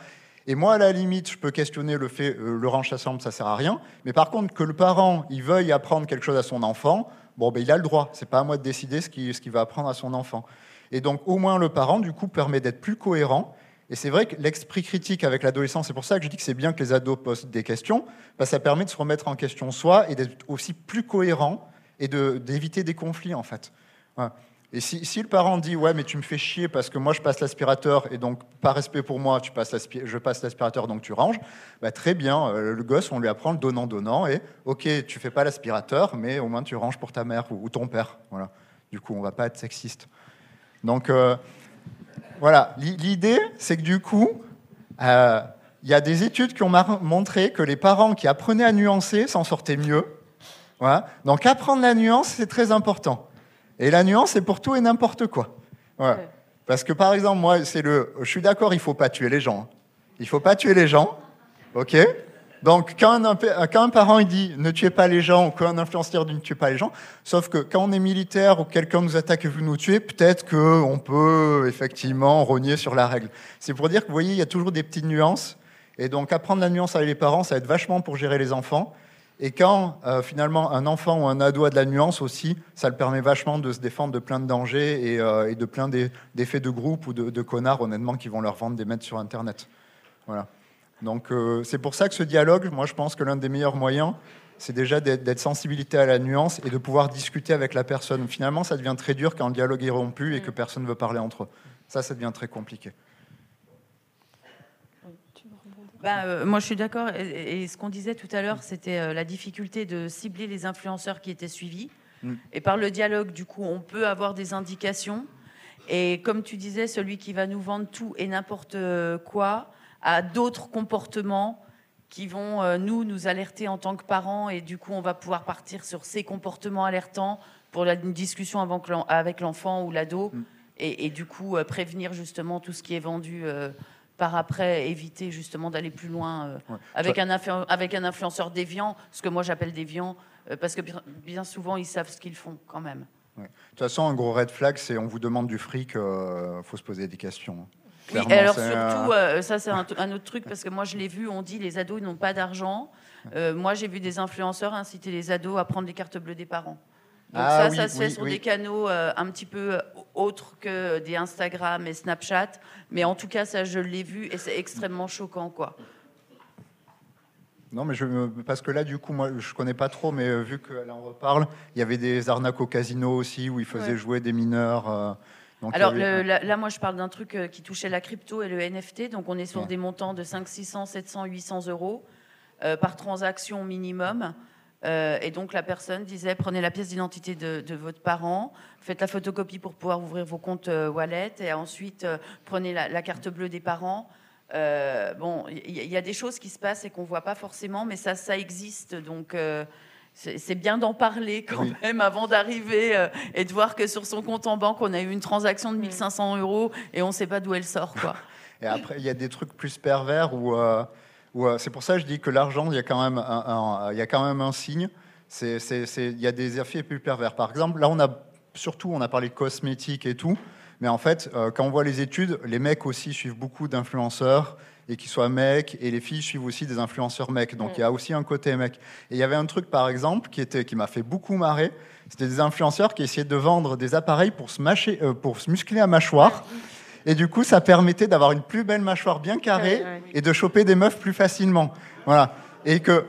Et moi, à la limite, je peux questionner le fait, le range chambre, ça sert à rien. Mais par contre, que le parent, il veuille apprendre quelque chose à son enfant, bon, ben, il a le droit. C'est pas à moi de décider ce qu'il va apprendre à son enfant. Et donc, au moins, le parent, du coup, permet d'être plus cohérent. Et c'est vrai que l'esprit critique avec l'adolescent, c'est pour ça que je dis que c'est bien que les ados posent des questions, que ça permet de se remettre en question soi et d'être aussi plus cohérent et d'éviter des conflits, en fait. Et si, le parent dit ouais mais tu me fais chier parce que moi je passe l'aspirateur et donc par respect pour moi tu passes je passe l'aspirateur donc tu ranges, bah, très bien euh, le gosse on lui apprend le donnant donnant et ok tu fais pas l'aspirateur mais au moins tu ranges pour ta mère ou, ton père voilà. Du coup on va pas être sexiste. Donc euh, voilà. L'idée c'est que du coup euh, il y a des études qui ont montré que les parents qui apprenaient à nuancer s'en sortaient mieux voilà. Donc apprendre la nuance c'est très important et la nuance, c'est pour tout et n'importe quoi. Parce que par exemple, moi, c'est le. Je suis d'accord, il faut pas tuer les gens. Hein. Il faut pas tuer les gens. OK? Donc, quand un, quand un, parent il dit ne tuez pas les gens, ou qu'un influenceur dit ne tuez pas les gens, sauf que quand on est militaire ou quelqu'un nous attaque et veut nous tuer, peut-être qu'on peut effectivement rogner sur la règle. C'est pour dire que vous voyez, il y a toujours des petites nuances. Et donc, apprendre la nuance avec les parents, ça va être vachement pour gérer les enfants. Et quand euh, finalement un enfant ou un ado a de la nuance aussi, ça le permet vachement de se défendre de plein de dangers et, euh, de plein d'effets de groupe ou de, connards honnêtement qui vont leur vendre des mètres sur Internet. Voilà. Donc euh, c'est pour ça que ce dialogue, moi je pense que l'un des meilleurs moyens, c'est déjà d'être sensibilité à la nuance et de pouvoir discuter avec la personne. Finalement, ça devient très dur quand le dialogue est rompu et que personne ne veut parler entre eux. Ça, ça devient très compliqué. Euh, moi, je suis d'accord. Et, ce qu'on disait tout à l'heure, c'était euh, la difficulté de cibler les influenceurs qui étaient suivis. Mm. Et par le dialogue, du coup, on peut avoir des indications. Et comme tu disais, celui qui va nous vendre tout et n'importe quoi a d'autres comportements qui vont, euh, nous, nous alerter en tant que parents. Et du coup, on va pouvoir partir sur ces comportements alertants pour la, une discussion avec l'enfant ou l'ado. Mm. Et, du coup, euh, prévenir justement tout ce qui est vendu euh, par après, éviter justement d'aller plus loin avec, un avec un influenceur déviant, ce que moi j'appelle déviant, parce que bien, souvent, ils savent ce qu'ils font quand même. De toute façon, un gros red flag, c'est on vous demande du fric, il faut se poser des questions. Oui, alors surtout, euh, ça c'est un, autre truc, parce que moi je l'ai vu, on dit les ados ils n'ont pas d'argent. Euh, moi j'ai vu des influenceurs inciter les ados à prendre les cartes bleues des parents. Donc ah ça, ça se fait sur des canaux euh, un petit peu autres que des Instagram et Snapchat. Mais en tout cas, ça je l'ai vu et c'est extrêmement choquant. quoi. Non, mais je, parce que là, du coup, moi, je connais pas trop, mais vu qu'elle en reparle, il y avait des arnaques au casino aussi où ils faisaient jouer des mineurs. Alors là, moi, je parle d'un truc euh, qui touchait la crypto et le NFT. Donc, on est sur des montants de 5, 600, 700, 800 euros euh, par transaction minimum. Euh, et donc, la personne disait prenez la pièce d'identité de, votre parent, faites la photocopie pour pouvoir ouvrir vos comptes wallet, et ensuite prenez la, carte bleue des parents. bon, il y, a des choses qui se passent et qu'on voit pas forcément, mais ça, ça existe. Donc, c'est bien d'en parler quand même avant d'arriver euh, et de voir que sur son compte en banque, on a eu une transaction de 1500 euros et on ne sait pas d'où elle sort. Quoi. et après, il y a des trucs plus pervers où, euh, euh, c'est pour ça que je dis que l'argent, il y, a quand même un, signe. Il y a des effets plus pervers. Par exemple, là, on a surtout, on a parlé de cosmétiques et tout. Mais en fait, quand on voit les études, les mecs aussi suivent beaucoup d'influenceurs et qu'ils soient mecs, et les filles suivent aussi des influenceurs mecs. Donc il y a aussi un côté mec. Et il y avait un truc, par exemple, qui, était, qui m'a fait beaucoup marrer. C'était des influenceurs qui essayaient de vendre des appareils pour se, euh, pour se muscler la mâchoire. Et du coup, ça permettait d'avoir une plus belle mâchoire bien carrée et de choper des meufs plus facilement. Voilà. Et que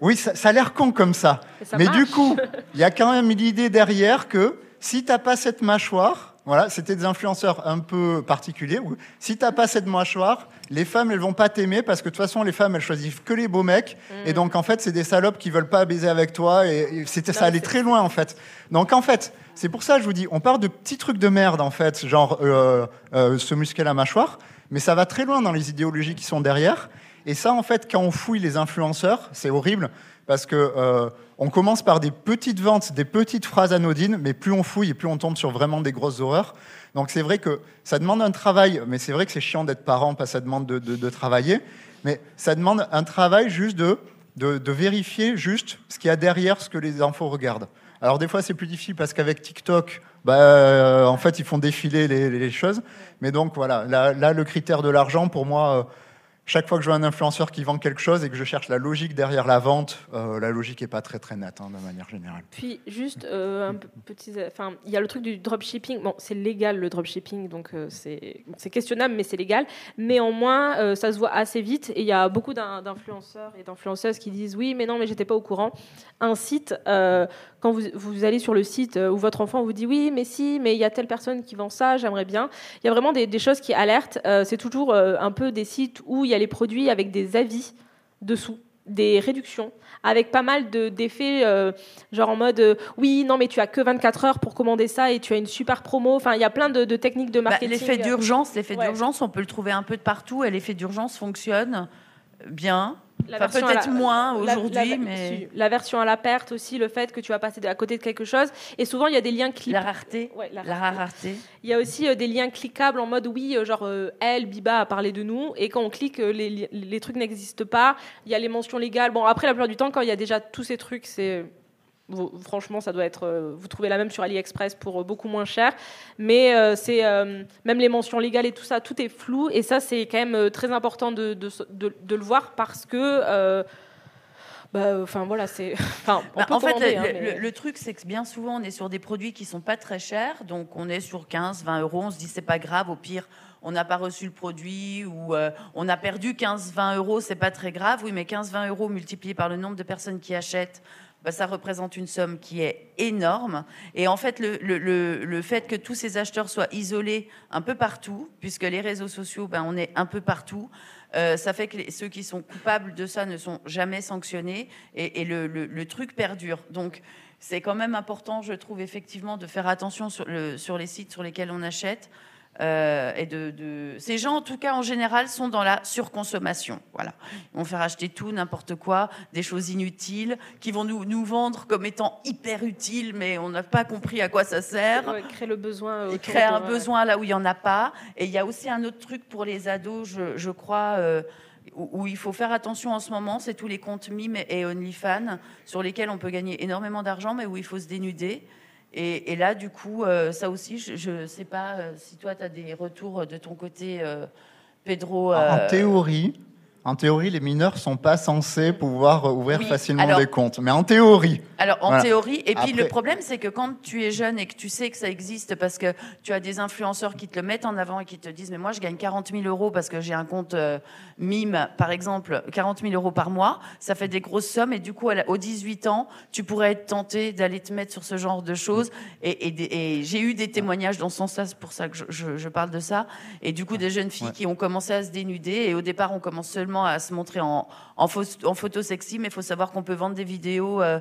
oui, ça, ça a l'air con comme ça. Mais du coup, *laughs* il y a quand même l'idée derrière que si tu n'as pas cette mâchoire, voilà, c'était des influenceurs un peu particuliers. Si t'as pas cette mâchoire, les femmes elles vont pas t'aimer parce que de toute façon les femmes elles choisissent que les beaux mecs et mm. donc en fait c'est des salopes qui veulent pas baiser avec toi et, c'était ça allait très loin en fait. Donc en fait c'est pour ça je vous dis on part de petits trucs de merde en fait genre euh, euh, se muscler la mâchoire, mais ça va très loin dans les idéologies qui sont derrière et ça en fait quand on fouille les influenceurs c'est horrible parce que euh, on commence par des petites ventes, des petites phrases anodines, mais plus on fouille et plus on tombe sur vraiment des grosses horreurs. Donc c'est vrai que ça demande un travail, mais c'est vrai que c'est chiant d'être parent que ça demande de, travailler, mais ça demande un travail juste de, vérifier juste ce qu'il y a derrière ce que les enfants regardent. Alors des fois c'est plus difficile parce qu'avec TikTok, bah, euh, en fait ils font défiler les, choses, mais donc voilà, là, là le critère de l'argent pour moi... Euh, chaque fois que je vois un influenceur qui vend quelque chose et que je cherche la logique derrière la vente, euh, la logique n'est pas très très nette hein, de manière générale. Puis juste euh, un petit, enfin il y a le truc du dropshipping. Bon, c'est légal le dropshipping, donc euh, c'est questionnable, mais c'est légal. Néanmoins, ça se voit assez vite et il y a beaucoup d'influenceurs et d'influenceuses qui disent oui, mais non, mais j'étais pas au courant. Un site, quand vous, vous, allez sur le site où votre enfant vous dit oui, mais si, mais il y a telle personne qui vend ça, j'aimerais bien. Il y a vraiment des, des choses qui alertent. c'est toujours un peu des sites où il y a les produits avec des avis dessous, des réductions, avec pas mal d'effets, euh, genre en mode euh, oui, non, mais tu as que 24 heures pour commander ça et tu as une super promo. Enfin, il y a plein de, techniques de bah, marketing. l'effet d'urgence, l'effet d'urgence, on peut le trouver un peu de partout et l'effet d'urgence fonctionne bien peut-être moins aujourd'hui, mais la version à la perte aussi, le fait que tu vas passer à côté de quelque chose. Et souvent, il y a des liens La rareté. la, rareté. Il y a aussi euh, des liens cliquables en mode oui, euh, genre euh, elle, Biba a parlé de nous, et quand on clique, les, les trucs n'existent pas. Il y a les mentions légales. Bon, après, la plupart du temps, quand il y a déjà tous ces trucs, c'est franchement, ça doit être. Euh, vous trouvez la même sur AliExpress pour euh, beaucoup moins cher. Mais euh, c'est même les mentions légales et tout ça, tout est flou. Et ça, c'est quand même très important de, de, le voir parce que. Bah, enfin voilà, c'est. *laughs* Enfin, bah, en fait, hein, le, truc, c'est que bien souvent, on est sur des produits qui sont pas très chers, donc on est sur 15, 20 euros. On se dit c'est pas grave, au pire, on n'a pas reçu le produit ou on a perdu 15, 20 euros, c'est pas très grave. Oui, mais 15, 20 euros multiplié par le nombre de personnes qui achètent bah, ça représente une somme qui est énorme. Et en fait, le, fait que tous ces acheteurs soient isolés un peu partout, puisque les réseaux sociaux, ben, on est un peu partout, euh, ça fait que ceux qui sont coupables de ça ne sont jamais sanctionnés et, le, truc perdure. Donc, c'est quand même important, je trouve, effectivement, de faire attention sur, le, sur les sites sur lesquels on achète. Euh, et de, Ces gens, en tout cas, en général, sont dans la surconsommation. Voilà. Ils vont faire acheter tout, n'importe quoi, des choses inutiles, qui vont nous, nous vendre comme étant hyper utiles, mais on n'a pas compris à quoi ça sert. Ouais, créer le besoin. Et créer un besoin là où il n'y en a pas. Et il y a aussi un autre truc pour les ados, je, je crois. Euh, où, il faut faire attention en ce moment, c'est tous les comptes Mime et OnlyFans sur lesquels on peut gagner énormément d'argent, mais où il faut se dénuder. Et, là, du coup, euh, ça aussi, je ne sais pas euh, si toi, tu as des retours de ton côté, euh, Pedro. En théorie, en théorie, les mineurs sont pas censés pouvoir ouvrir facilement des comptes. Mais en théorie. Alors, en théorie. Et puis, le problème, c'est que quand tu es jeune et que tu sais que ça existe parce que tu as des influenceurs qui te le mettent en avant et qui te disent, mais moi, je gagne 40 000 euros parce que j'ai un compte euh, mime, par exemple, 40 000 euros par mois, ça fait des grosses sommes. Et du coup, aux 18 ans, tu pourrais être tenté d'aller te mettre sur ce genre de choses. Et, j'ai eu des témoignages dans ce sens-là, c'est pour ça que je, parle de ça. Et du coup, des jeunes filles qui ont commencé à se dénuder. Et au départ, on commence seulement à se montrer en, en, photo sexy, mais il faut savoir qu'on peut vendre des vidéos euh,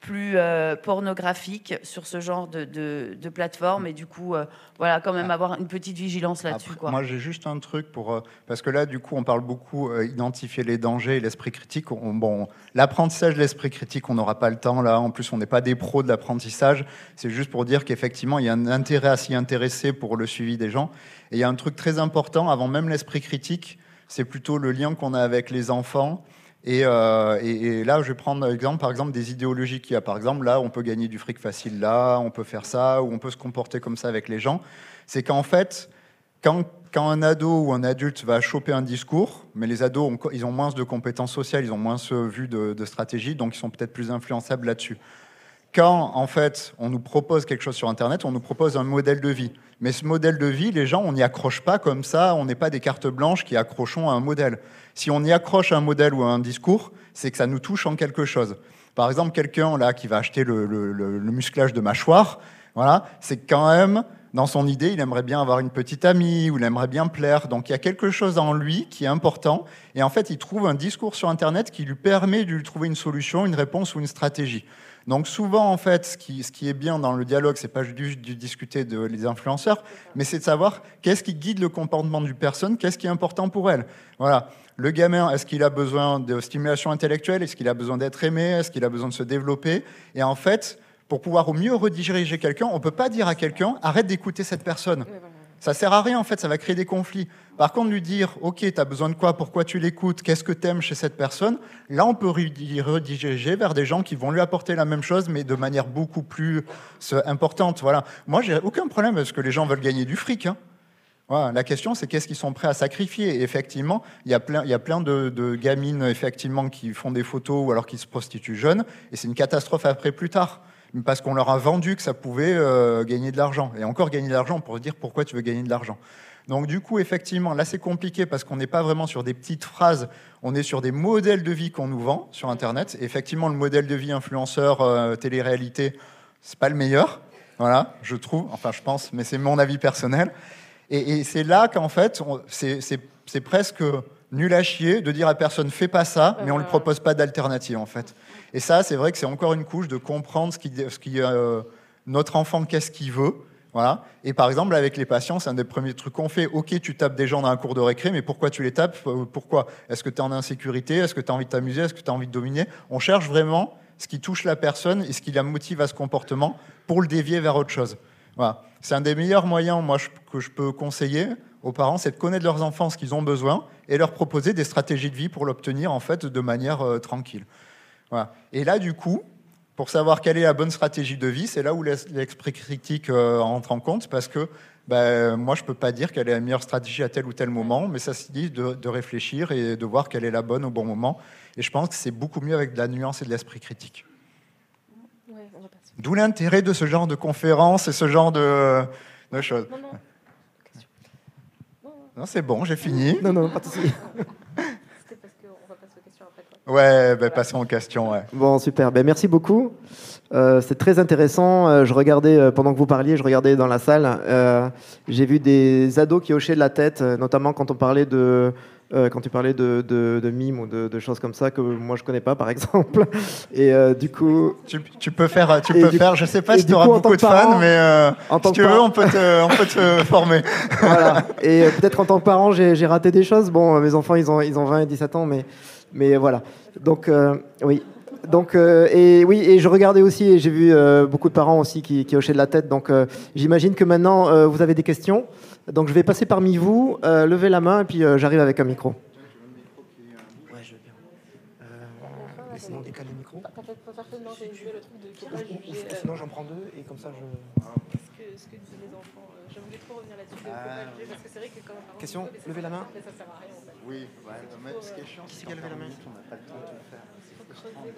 plus euh, pornographiques sur ce genre de, de, plateforme. Et du coup euh, voilà quand même ah. avoir une petite vigilance là-dessus moi j'ai juste un truc pour parce que là du coup on parle beaucoup identifier les dangers et l'esprit critique. Bon l'apprentissage de l'esprit critique on n'aura pas le temps là. En plus on n'est pas des pros de l'apprentissage. C'est juste pour dire qu'effectivement il y a un intérêt à s'y intéresser pour le suivi des gens. Et il y a un truc très important avant même l'esprit critique c'est plutôt le lien qu'on a avec les enfants. Euh, et, là, je vais prendre exemple, par exemple des idéologies qu'il y a. Par exemple, là, on peut gagner du fric facile là, on peut faire ça, ou on peut se comporter comme ça avec les gens. C'est qu'en fait, quand, un ado ou un adulte va choper un discours, mais les ados, ils ont moins de compétences sociales, ils ont moins vue de, de stratégie, donc ils sont peut-être plus influençables là-dessus. Quand, en fait, on nous propose quelque chose sur Internet, on nous propose un modèle de vie. Mais ce modèle de vie, les gens, on n'y accroche pas comme ça, on n'est pas des cartes blanches qui accrochons à un modèle. Si on y accroche un modèle ou un discours, c'est que ça nous touche en quelque chose. Par exemple, quelqu'un là qui va acheter le, musclage de mâchoire, voilà, c'est quand même dans son idée, il aimerait bien avoir une petite amie ou il aimerait bien plaire. Donc il y a quelque chose en lui qui est important. Et en fait, il trouve un discours sur Internet qui lui permet de lui trouver une solution, une réponse ou une stratégie. Donc souvent, en fait, ce qui, est bien dans le dialogue, c'est pas juste de discuter de les influenceurs, mais c'est de savoir qu'est-ce qui guide le comportement du personne, qu'est-ce qui est important pour elle. Voilà. Le gamin, est-ce qu'il a besoin de stimulation intellectuelle? Est-ce qu'il a besoin d'être aimé? Est-ce qu'il a besoin de se développer? Et en fait, pour pouvoir au mieux rediriger quelqu'un, on peut pas dire à quelqu'un arrête d'écouter cette personne. Ça sert à rien en fait, ça va créer des conflits. Par contre, lui dire, ok, tu as besoin de quoi, pourquoi tu l'écoutes, qu'est-ce que tu aimes chez cette personne, là on peut rediriger vers des gens qui vont lui apporter la même chose, mais de manière beaucoup plus importante. Voilà. Moi, j'ai aucun problème parce que les gens veulent gagner du fric. Hein. La question, c'est qu'est-ce qu'ils sont prêts à sacrifier. Et effectivement, il y a plein, y a plein de, de, gamines effectivement qui font des photos ou alors qui se prostituent jeunes, et c'est une catastrophe après plus tard parce qu'on leur a vendu que ça pouvait euh, gagner de l'argent. Et encore gagner de l'argent pour se dire pourquoi tu veux gagner de l'argent. Donc du coup, effectivement, là c'est compliqué parce qu'on n'est pas vraiment sur des petites phrases, on est sur des modèles de vie qu'on nous vend sur Internet. Et effectivement, le modèle de vie influenceur, euh, télé-réalité, c'est pas le meilleur. Voilà, je trouve, enfin je pense, mais c'est mon avis personnel. Et, c'est là qu'en fait, c'est presque nul à chier de dire à personne fais pas ça, mais on ne lui propose pas d'alternative en fait. Et ça, c'est vrai que c'est encore une couche de comprendre ce qui, euh, notre enfant, qu'est-ce qu'il veut. Voilà. Et par exemple, avec les patients, c'est un des premiers trucs qu'on fait. Ok, tu tapes des gens dans un cours de récré, mais pourquoi tu les tapes? Euh, Pourquoi? Est-ce que tu es en insécurité? Est-ce que tu as envie de t'amuser? Est-ce que tu as envie de dominer? On cherche vraiment ce qui touche la personne et ce qui la motive à ce comportement pour le dévier vers autre chose. Voilà. C'est un des meilleurs moyens moi, que je peux conseiller aux parents, c'est de connaître leurs enfants ce qu'ils ont besoin et leur proposer des stratégies de vie pour l'obtenir en fait de manière euh, tranquille. Et là, du coup, pour savoir quelle est la bonne stratégie de vie, c'est là où l'esprit critique euh, entre en compte, parce que ben, moi, je ne peux pas dire quelle est la meilleure stratégie à tel ou tel moment, mais ça se dit de, réfléchir et de voir quelle est la bonne au bon moment. Et je pense que c'est beaucoup mieux avec de la nuance et de l'esprit critique. D'où l'intérêt de ce genre de conférences et ce genre de, choses. Non, non. non c'est bon, j'ai fini. Non, non, pas de souci. *laughs* Ouais, ben, passons aux questions. Ouais. Bon, super. Ben, merci beaucoup. Euh, c'est très intéressant. Euh, je regardais, euh, pendant que vous parliez, je regardais dans la salle. J'ai vu des ados qui hochaient de la tête, notamment quand on parlait de, quand tu parlais de, de, mimes ou de, choses comme ça que moi je connais pas par *laughs* exemple. Et du coup, tu, peux faire, tu peux faire. Je sais pas si tu auras beaucoup de fans, mais euh, si tu veux, on peut te, on peut te *laughs* former. voilà. Et peut-être en tant que parent, j'ai raté des choses. Bon, mes enfants, ils ont, ils ont 20 et 17 ans, mais, mais voilà. Donc oui. Donc, et oui, et je regardais aussi, et j'ai vu beaucoup de parents aussi qui, qui hochaient de la tête. Donc, j'imagine que maintenant, vous avez des questions. Donc je vais passer parmi vous, euh, lever la main et puis euh, j'arrive avec un micro. Ouais, je veux bien. Euh, sinon, décaler le micro. Sinon, j'en prends deux et comme ça, je. Ce que, ce que disent les enfants, je voulais trop revenir là-dessus. Ah, parce que c'est vrai que quand. Question Levez la main Ça sert à rien. Oui, ouais, mais ce qui est chiant, c'est qui a levé la main On n'a pas le temps de le faire. Le.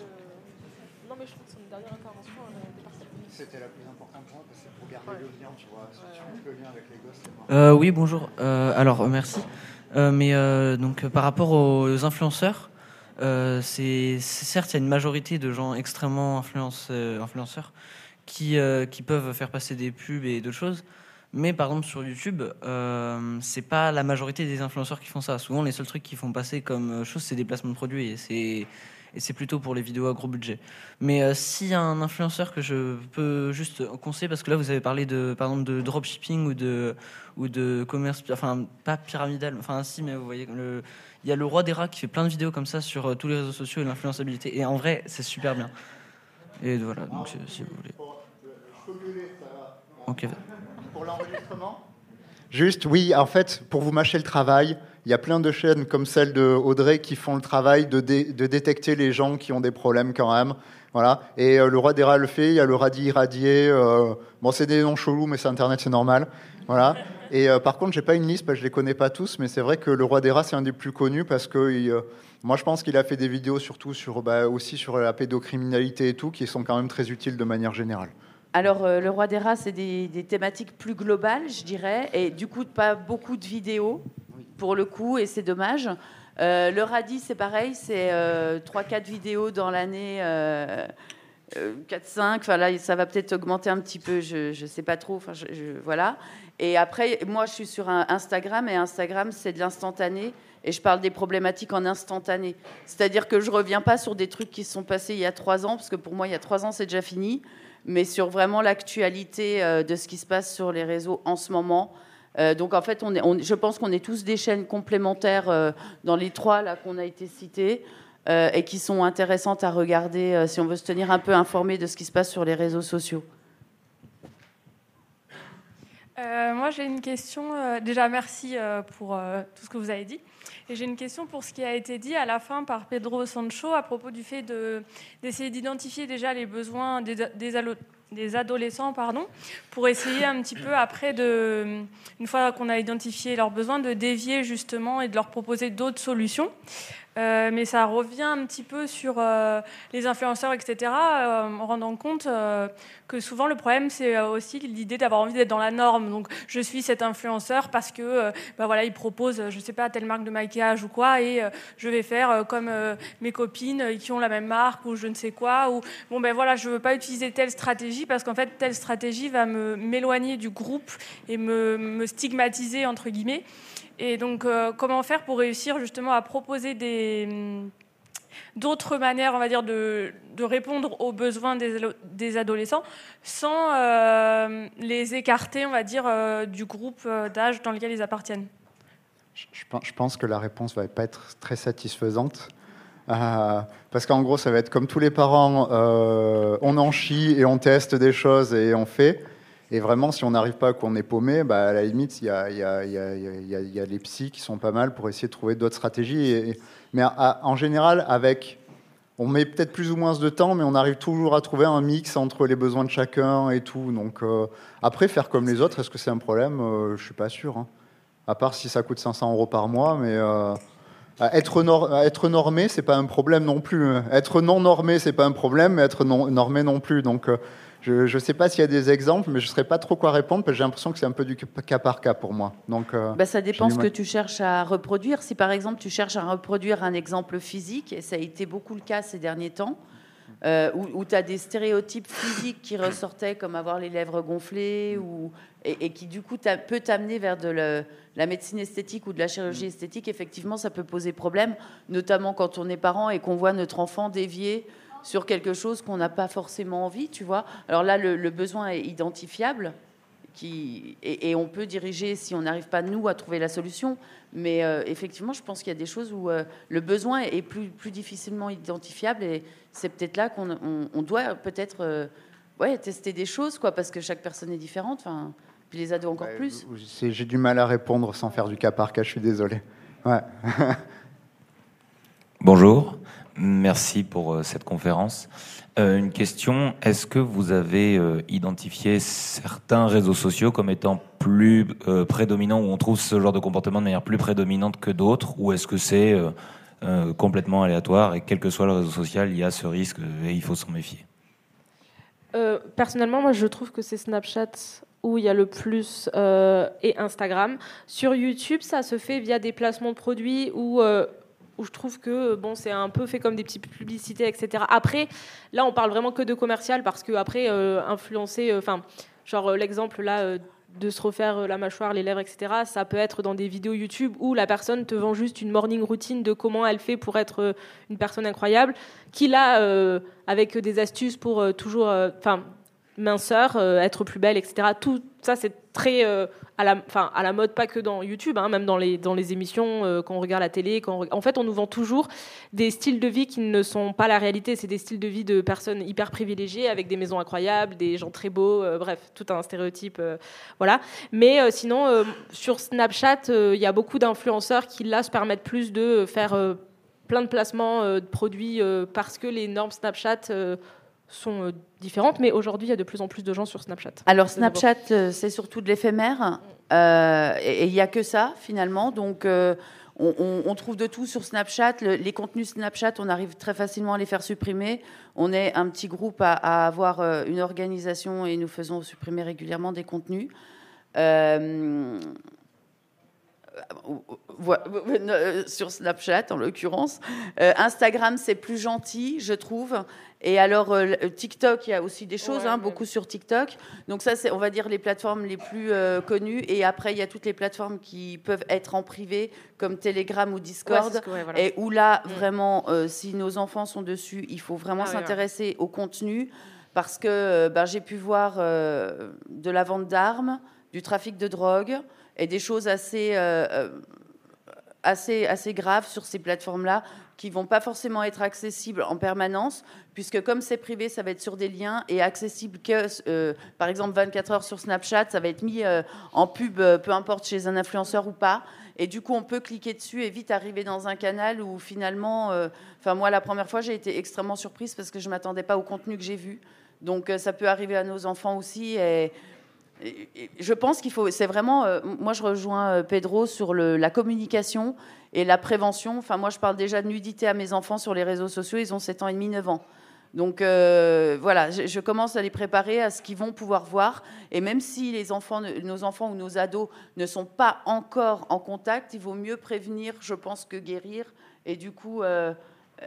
Non, mais je trouve que son dernière intervention, elle est partie. C'était la plus importante pour moi parce que c'est pour garder le lien, tu vois. Si tu rompes le lien avec les gosses, c'est euh, Oui, bonjour. Euh, alors, merci. Euh, mais euh, donc, par rapport aux influenceurs, euh, c'est certes, il y a une majorité de gens extrêmement influence, influenceurs qui, qui peuvent faire passer des pubs et d'autres choses. Mais par exemple sur YouTube, euh, c'est pas la majorité des influenceurs qui font ça. Souvent, les seuls trucs qui font passer comme chose, c'est des placements de produits et c'est et c'est plutôt pour les vidéos à gros budget. Mais euh, s'il y a un influenceur que je peux juste conseiller, parce que là vous avez parlé de, par exemple, de dropshipping ou de, ou de commerce, enfin pas pyramidal, enfin si, mais vous voyez, le, il y a le roi des rats qui fait plein de vidéos comme ça sur euh, tous les réseaux sociaux et l'influençabilité. Et en vrai, c'est super bien. Et voilà, donc si vous voulez. Ok. Pour l'enregistrement Juste, oui, en fait, pour vous mâcher le travail, il y a plein de chaînes comme celle de Audrey qui font le travail de, de détecter les gens qui ont des problèmes quand même. Voilà. Et euh, le roi des rats le fait. Il y a le radis irradié. Euh, bon, c'est des noms chelous, mais c'est Internet, c'est normal. Voilà. Et euh, par contre, j'ai pas une liste parce que je les connais pas tous, mais c'est vrai que le roi des rats, c'est un des plus connus parce que moi, je pense qu'il a fait des vidéos surtout sur, bah, aussi sur la pédocriminalité et tout, qui sont quand même très utiles de manière générale. Alors, le roi des rats, c'est des, des, thématiques plus globales, je dirais, et du coup, pas beaucoup de vidéos pour le coup, et c'est dommage. Euh, le radis, c'est pareil, c'est 3-4 euh, vidéos dans l'année, 4-5. Euh, enfin là, ça va peut-être augmenter un petit peu, je ne sais pas trop. Enfin, je, voilà. Et après, moi, je suis sur un Instagram, et Instagram, c'est de l'instantané. Et je parle des problématiques en instantané. C'est-à-dire que je ne reviens pas sur des trucs qui se sont passés il y a trois ans, parce que pour moi, il y a trois ans, c'est déjà fini, mais sur vraiment l'actualité de ce qui se passe sur les réseaux en ce moment. Euh, donc en fait, je pense qu'on est tous des chaînes complémentaires euh, dans les trois là qu'on a été cités euh, et qui sont intéressantes à regarder si on veut se tenir un peu informé de ce qui se passe sur les réseaux sociaux. moi, j'ai une question. déjà, merci pour tout ce que vous avez dit. Et j'ai une question pour ce qui a été dit à la fin par Pedro Sancho à propos du fait d'essayer d'identifier déjà les besoins des, des, des adolescents, pardon, pour essayer un petit peu après de, une fois qu'on a identifié leurs besoins, de dévier justement et de leur proposer d'autres solutions. Euh, mais ça revient un petit peu sur euh, les influenceurs, etc., euh, en rendant compte que souvent le problème, c'est aussi l'idée d'avoir envie d'être dans la norme. Donc, je suis cet influenceur parce que, bah voilà, il propose, je sais pas, telle marque de maquillage ou quoi, et je vais faire comme mes copines qui ont la même marque ou je ne sais quoi. Ou bon, ben voilà, je veux pas utiliser telle stratégie parce qu'en fait, telle stratégie va me m'éloigner du groupe et me, stigmatiser entre guillemets. Et donc, euh, comment faire pour réussir justement à proposer hum, d'autres manières, on va dire, de, répondre aux besoins des, adolescents sans euh, les écarter, on va dire, euh, du groupe d'âge dans lequel ils appartiennent? Je, pense que la réponse va pas être très satisfaisante. Parce qu'en gros, ça va être comme tous les parents, on en chie et on teste des choses et on fait. Et vraiment, si on n'arrive pas, qu'on est paumé, bah, à la limite, il y a, y, a, les psys qui sont pas mal pour essayer de trouver d'autres stratégies. mais en général, avec, on met peut-être plus ou moins de temps, mais on arrive toujours à trouver un mix entre les besoins de chacun et tout. Donc euh, après, faire comme les autres, est-ce que c'est un problème? Euh, Je suis pas sûr. Hein. À part si ça coûte 500 euros par mois, mais euh, être, nor être normé, c'est pas un problème non plus. Hein. Être non normé, c'est pas un problème, mais être non normé non plus. Donc je ne sais pas s'il y a des exemples, mais je ne saurais pas trop quoi répondre, parce que j'ai l'impression que c'est un peu du cas par cas pour moi. Donc, euh, bah, ça dépend ce que tu cherches à reproduire. Si par exemple tu cherches à reproduire un exemple physique, et ça a été beaucoup le cas ces derniers temps, euh, où, tu as des stéréotypes physiques qui ressortaient, comme avoir les lèvres gonflées, ou, et, qui du coup peut t'amener vers de la médecine esthétique ou de la chirurgie esthétique, effectivement, ça peut poser problème, notamment quand on est parent et qu'on voit notre enfant dévier sur quelque chose qu'on n'a pas forcément envie, tu vois. Alors là, le besoin est identifiable, et, on peut diriger si on n'arrive pas nous à trouver la solution. Mais euh, effectivement, je pense qu'il y a des choses où euh, le besoin est plus, plus difficilement identifiable et c'est peut-être là qu'on doit peut-être euh, ouais, tester des choses, quoi, parce que chaque personne est différente. Enfin, puis les ados encore plus. J'ai du mal à répondre sans faire du cas par cas. Je suis désolé. Ouais. *laughs* Bonjour, merci pour cette conférence. Euh, une question, est-ce que vous avez euh, identifié certains réseaux sociaux comme étant plus euh, prédominants, où on trouve ce genre de comportement de manière plus prédominante que d'autres, ou est-ce que c'est complètement aléatoire et quel que soit le réseau social, il y a ce risque et il faut s'en méfier? Personnellement, moi je trouve que c'est Snapchat où il y a le plus et Instagram. Sur YouTube, ça se fait via des placements de produits ou où je trouve que bon, c'est un peu fait comme des petites publicités, etc. Après, là, on parle vraiment que de commercial parce que après, euh, influencer, euh, enfin, genre euh, l'exemple là de se refaire la mâchoire, les lèvres, etc. Ça peut être dans des vidéos YouTube où la personne te vend juste une morning routine de comment elle fait pour être une personne incroyable, qui là, avec des astuces pour toujours, enfin, minceur, être plus belle, etc. Tout ça, c'est très à la, mode, pas que dans YouTube, hein, même dans les, émissions, euh, quand on regarde la télé. En fait, on nous vend toujours des styles de vie qui ne sont pas la réalité. C'est des styles de vie de personnes hyper privilégiées, avec des maisons incroyables, des gens très beaux, euh, bref, tout un stéréotype. Euh, voilà. Mais sinon, sur Snapchat, il y a beaucoup d'influenceurs qui, là, se permettent plus de faire plein de placements de produits parce que les normes Snapchat sont euh, différentes, mais aujourd'hui, il y a de plus en plus de gens sur Snapchat. Alors, Snapchat, euh, c'est surtout de l'éphémère, euh, et il n'y a que ça, finalement. Donc, on, trouve de tout sur Snapchat. les contenus Snapchat, on arrive très facilement à les faire supprimer. On est un petit groupe à, à avoir une organisation et nous faisons supprimer régulièrement des contenus. Sur Snapchat en l'occurrence. Instagram, c'est plus gentil, je trouve. Et alors, euh, TikTok, il y a aussi des choses, hein, beaucoup sur TikTok. Donc ça, c'est, on va dire, les plateformes les plus euh, connues. Et après, il y a toutes les plateformes qui peuvent être en privé, comme Telegram ou Discord. Et où là, mm. vraiment, euh, si nos enfants sont dessus, il faut vraiment ah s'intéresser au contenu. Parce que ben, j'ai pu voir de la vente d'armes, du trafic de drogue et des choses assez assez, assez graves sur ces plateformes-là qui vont pas forcément être accessibles en permanence, puisque comme c'est privé, ça va être sur des liens et accessible que, euh, par exemple, 24 heures sur Snapchat, ça va être mis euh, en pub, euh, peu importe chez un influenceur ou pas. Et du coup, on peut cliquer dessus et vite arriver dans un canal où finalement, enfin moi, la première fois, j'ai été extrêmement surprise parce que je m'attendais pas au contenu que j'ai vu. Donc ça peut arriver à nos enfants aussi. Je pense qu'il faut, c'est vraiment, moi je rejoins Pedro sur la communication et la prévention. Enfin, moi je parle déjà de nudité à mes enfants sur les réseaux sociaux, ils ont 7 ans et demi, 9 ans. Donc euh, voilà, je, commence à les préparer à ce qu'ils vont pouvoir voir. Et même si les enfants, nos enfants ou nos ados ne sont pas encore en contact, il vaut mieux prévenir, je pense, que guérir. Et du coup, euh,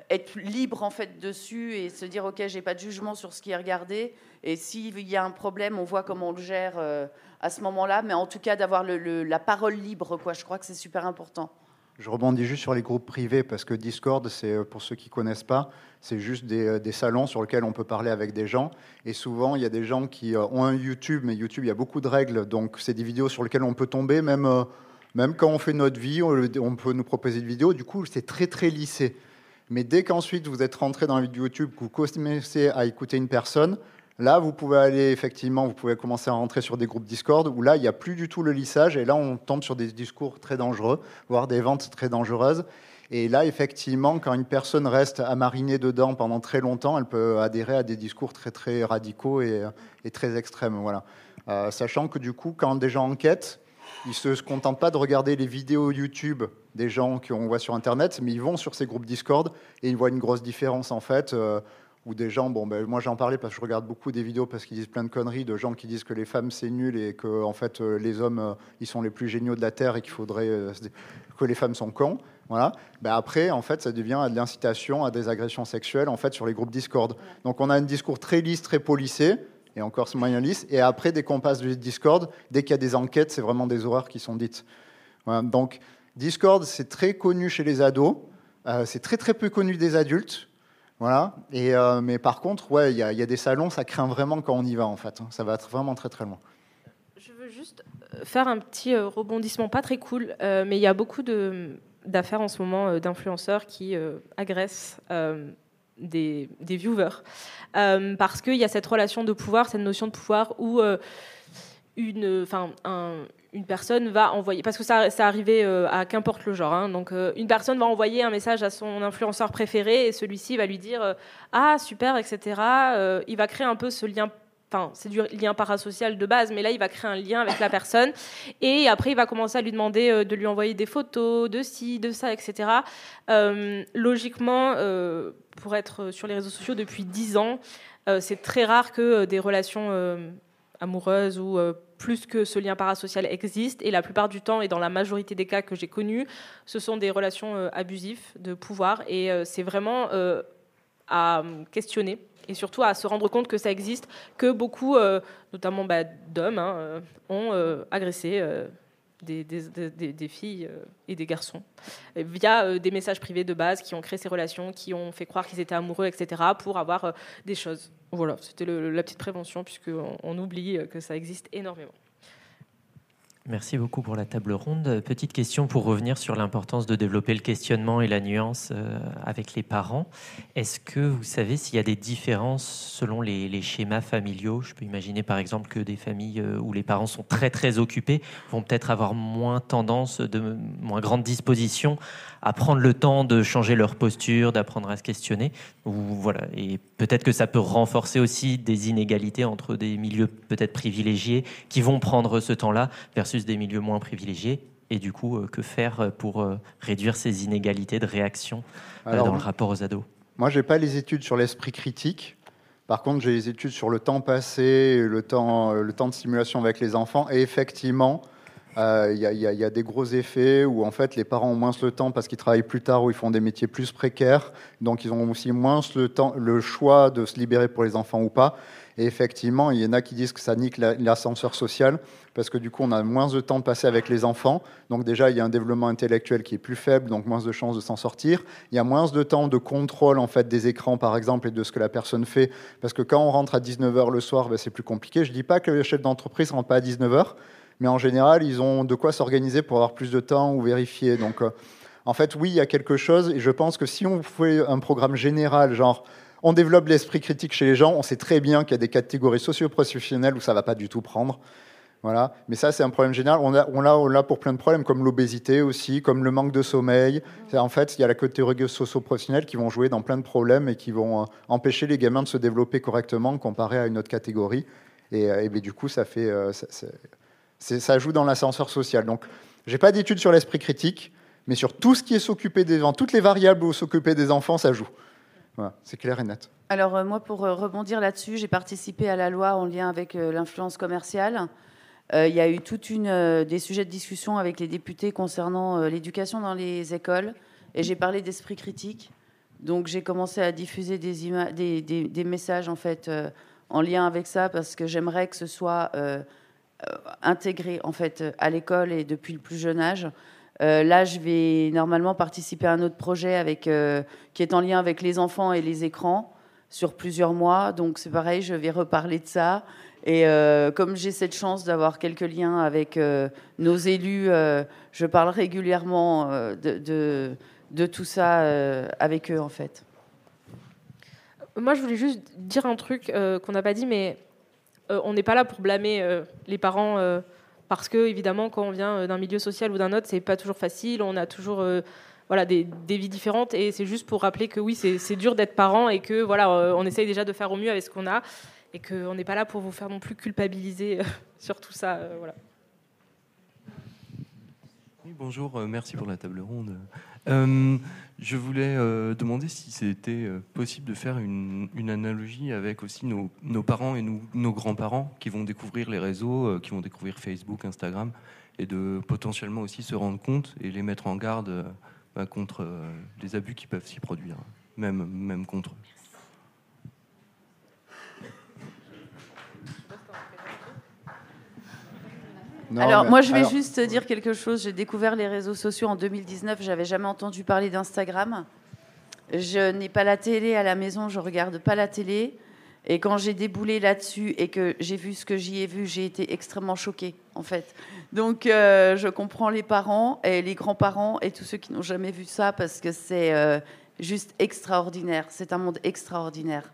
être libre en fait dessus et se dire ok, j'ai pas de jugement sur ce qui est regardé. Et s'il y a un problème, on voit comment on le gère euh, à ce moment-là. Mais en tout cas, d'avoir la parole libre, quoi. Je crois que c'est super important. Je rebondis juste sur les groupes privés parce que Discord, c'est euh, pour ceux qui connaissent pas, c'est juste euh, des, salons sur lesquels on peut parler avec des gens. Et souvent, il y a des gens qui euh, ont un YouTube, mais YouTube, il y a beaucoup de règles, donc c'est des vidéos sur lesquelles on peut tomber, même même quand on fait notre vie, on peut nous proposer une vidéo. Du coup, c'est très très lissé. Mais dès qu'ensuite vous êtes rentré dans la vidéo YouTube, que vous commencez à écouter une personne, Là, vous pouvez aller effectivement, vous pouvez commencer à rentrer sur des groupes Discord où là, il n'y a plus du tout le lissage et là, on tombe sur des discours très dangereux, voire des ventes très dangereuses. Et là, effectivement, quand une personne reste à mariner dedans pendant très longtemps, elle peut adhérer à des discours très très radicaux et, très extrêmes. Voilà. Euh, sachant que du coup, quand des gens enquêtent, ils ne se contentent pas de regarder les vidéos YouTube des gens qu'on voit sur Internet, mais ils vont sur ces groupes Discord et ils voient une grosse différence en fait. Euh, ou des gens, bon, ben, moi j'en parlais parce que je regarde beaucoup des vidéos parce qu'ils disent plein de conneries, de gens qui disent que les femmes c'est nul et que en fait euh, les hommes euh, ils sont les plus géniaux de la terre et qu'il faudrait euh, que les femmes sont cons. Voilà. Ben après, en fait, ça devient de l'incitation à des agressions sexuelles en fait sur les groupes Discord. Donc on a un discours très lisse, très policé et encore ce moyen lisse. Et après, dès qu'on passe du Discord, dès qu'il y a des enquêtes, c'est vraiment des horreurs qui sont dites. Donc Discord, c'est très connu chez les ados, c'est très très peu connu des adultes. Voilà. Et, euh, mais par contre, ouais, il y, a des salons, ça craint vraiment quand on y va, en fait. Hein. Ça va être vraiment très très loin. Je veux juste euh, faire un petit euh, rebondissement, pas très cool, mais il y a beaucoup d'affaires en ce moment d'influenceurs qui agressent des, viewers. parce qu'il y a cette relation de pouvoir, cette notion de pouvoir où une, enfin, un, une personne va envoyer, parce que ça, ça arrivait euh, à qu'importe le genre, hein, donc euh, une personne va envoyer un message à son influenceur préféré et celui-ci va lui dire euh, ah super etc. il va créer un peu ce lien, c'est du lien parasocial de base, mais là il va créer un lien avec la personne et après il va commencer à lui demander de lui envoyer des photos de ci, de ça, etc. logiquement, pour être sur les réseaux sociaux depuis 10 ans, c'est très rare que des relations amoureuses ou plus que ce lien parasocial existe. Et la plupart du temps, et dans la majorité des cas que j'ai connus, ce sont des relations euh, abusives de pouvoir. Et euh, c'est vraiment euh, à questionner et surtout à se rendre compte que ça existe, que beaucoup, notamment d'hommes, ont agressé. Des, filles et des garçons via des messages privés de base qui ont créé ces relations, qui ont fait croire qu'ils étaient amoureux, etc., pour avoir des choses. Voilà, c'était la petite prévention, puisqu'on on oublie que ça existe énormément. Merci beaucoup pour la table ronde. Petite question pour revenir sur l'importance de développer le questionnement et la nuance euh, avec les parents. Est-ce que vous savez s'il y a des différences selon les, schémas familiaux? Je peux imaginer par exemple que des familles euh, où les parents sont très très occupés vont peut-être avoir moins tendance, de moins grande disposition à prendre le temps de changer leur posture, d'apprendre à se questionner. Ou, voilà. Et peut-être que ça peut renforcer aussi des inégalités entre des milieux peut-être privilégiés qui vont prendre ce temps-là versus des milieux moins privilégiés. Et du coup, euh, que faire pour euh, réduire ces inégalités de réaction euh, dans le rapport aux ados? Moi, je n'ai pas les études sur l'esprit critique. Par contre, j'ai les études sur le temps passé, le temps, le temps de simulation avec les enfants. Et effectivement, il euh, y, a des gros effets où en fait les parents ont moins le temps parce qu'ils travaillent plus tard ou ils font des métiers plus précaires, donc ils ont aussi moins le, temps, le choix de se libérer pour les enfants ou pas. Et effectivement, il y en a qui disent que ça nique l'ascenseur social parce que du coup, on a moins de temps de passer avec les enfants. Donc déjà, il y a un développement intellectuel qui est plus faible, donc moins de chances de s'en sortir. Il y a moins de temps de contrôle en fait des écrans, par exemple, et de ce que la personne fait, parce que quand on rentre à 19h le soir, ben, c'est plus compliqué. Je dis pas que les chefs d'entreprise rentrent pas à 19h, mais en général, ils ont de quoi s'organiser pour avoir plus de temps ou vérifier. Donc, euh, en fait, oui, il y a quelque chose, et je pense que si on fait un programme général, genre on développe l'esprit critique chez les gens, on sait très bien qu'il y a des catégories socio-professionnelles où ça va pas du tout prendre. Voilà. Mais ça, c'est un problème général. On l'a on l'a pour plein de problèmes, comme l'obésité aussi, comme le manque de sommeil. En fait, il y a la catégorie socio-professionnelle qui vont jouer dans plein de problèmes et qui vont euh, empêcher les gamins de se développer correctement comparé à une autre catégorie. Et, euh, et, du coup, ça fait, joue dans l'ascenseur social. Donc, j'ai pas d'études sur l'esprit critique, mais sur tout ce qui est s'occuper des enfants, toutes les variables où s'occuper des enfants, ça joue. c'est clair et net. Alors euh, moi, pour euh, rebondir là-dessus, j'ai participé à la loi en lien avec euh, l'influence commerciale. Il y a eu toute une des sujets de discussion avec les députés concernant l'éducation dans les écoles, et j'ai parlé d'esprit critique. Donc j'ai commencé à diffuser des, des, messages en fait en lien avec ça parce que j'aimerais que ce soit euh, intégré en fait à l'école et depuis le plus jeune âge. Euh, là, je vais normalement participer à un autre projet avec, euh, qui est en lien avec les enfants et les écrans sur plusieurs mois. Donc c'est pareil, je vais reparler de ça. Et comme j'ai cette chance d'avoir quelques liens avec nos élus, je parle régulièrement de, de, de, tout ça avec eux en fait. Moi, je voulais juste dire un truc qu'on n'a pas dit, mais euh, on n'est pas là pour blâmer euh, les parents euh, parce que évidemment quand on vient d'un milieu social ou d'un autre c'est pas toujours facile on a toujours des, vies différentes et c'est juste pour rappeler que oui c'est dur d'être parent et que voilà on essaye déjà de faire au mieux avec ce qu'on a et qu'on n'est pas là pour vous faire non plus culpabiliser *laughs* sur tout ça voilà Oui, bonjour, merci pour la table ronde. Euh, je voulais euh, demander si c'était possible de faire une, analogie avec aussi nos, parents et nos grands-parents qui vont découvrir les réseaux, qui vont découvrir Facebook, Instagram, et de potentiellement aussi se rendre compte et les mettre en garde bah, contre les abus qui peuvent s'y produire, même, même contre eux. Alors, moi, je vais juste dire quelque chose. J'ai découvert les réseaux sociaux en 2019. J'avais jamais entendu parler d'Instagram. Je n'ai pas la télé à la maison. Je regarde pas la télé. Et quand j'ai déboulé là-dessus et que j'ai vu ce que j'y ai vu, j'ai été extrêmement choquée, en fait. Donc, euh, je comprends les parents et les grands-parents et tous ceux qui n'ont jamais vu ça parce que c'est euh, juste extraordinaire. C'est un monde extraordinaire.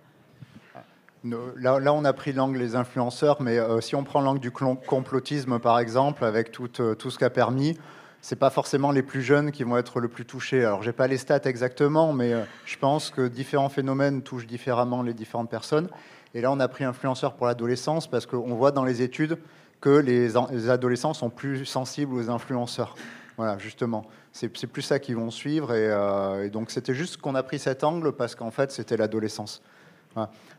Là, on a pris l'angle des influenceurs, mais euh, si on prend l'angle du complotisme, par exemple, avec tout, euh, tout ce qu'a permis, c'est pas forcément les plus jeunes qui vont être le plus touchés. Alors, j'ai pas les stats exactement, mais euh, je pense que différents phénomènes touchent différemment les différentes personnes. Et là, on a pris influenceurs pour l'adolescence parce qu'on voit dans les études que les, adolescents sont plus sensibles aux influenceurs. Voilà, justement. C'est plus ça qu'ils vont suivre. Et, et donc, c'était juste qu'on a pris cet angle parce qu'en fait, c'était l'adolescence.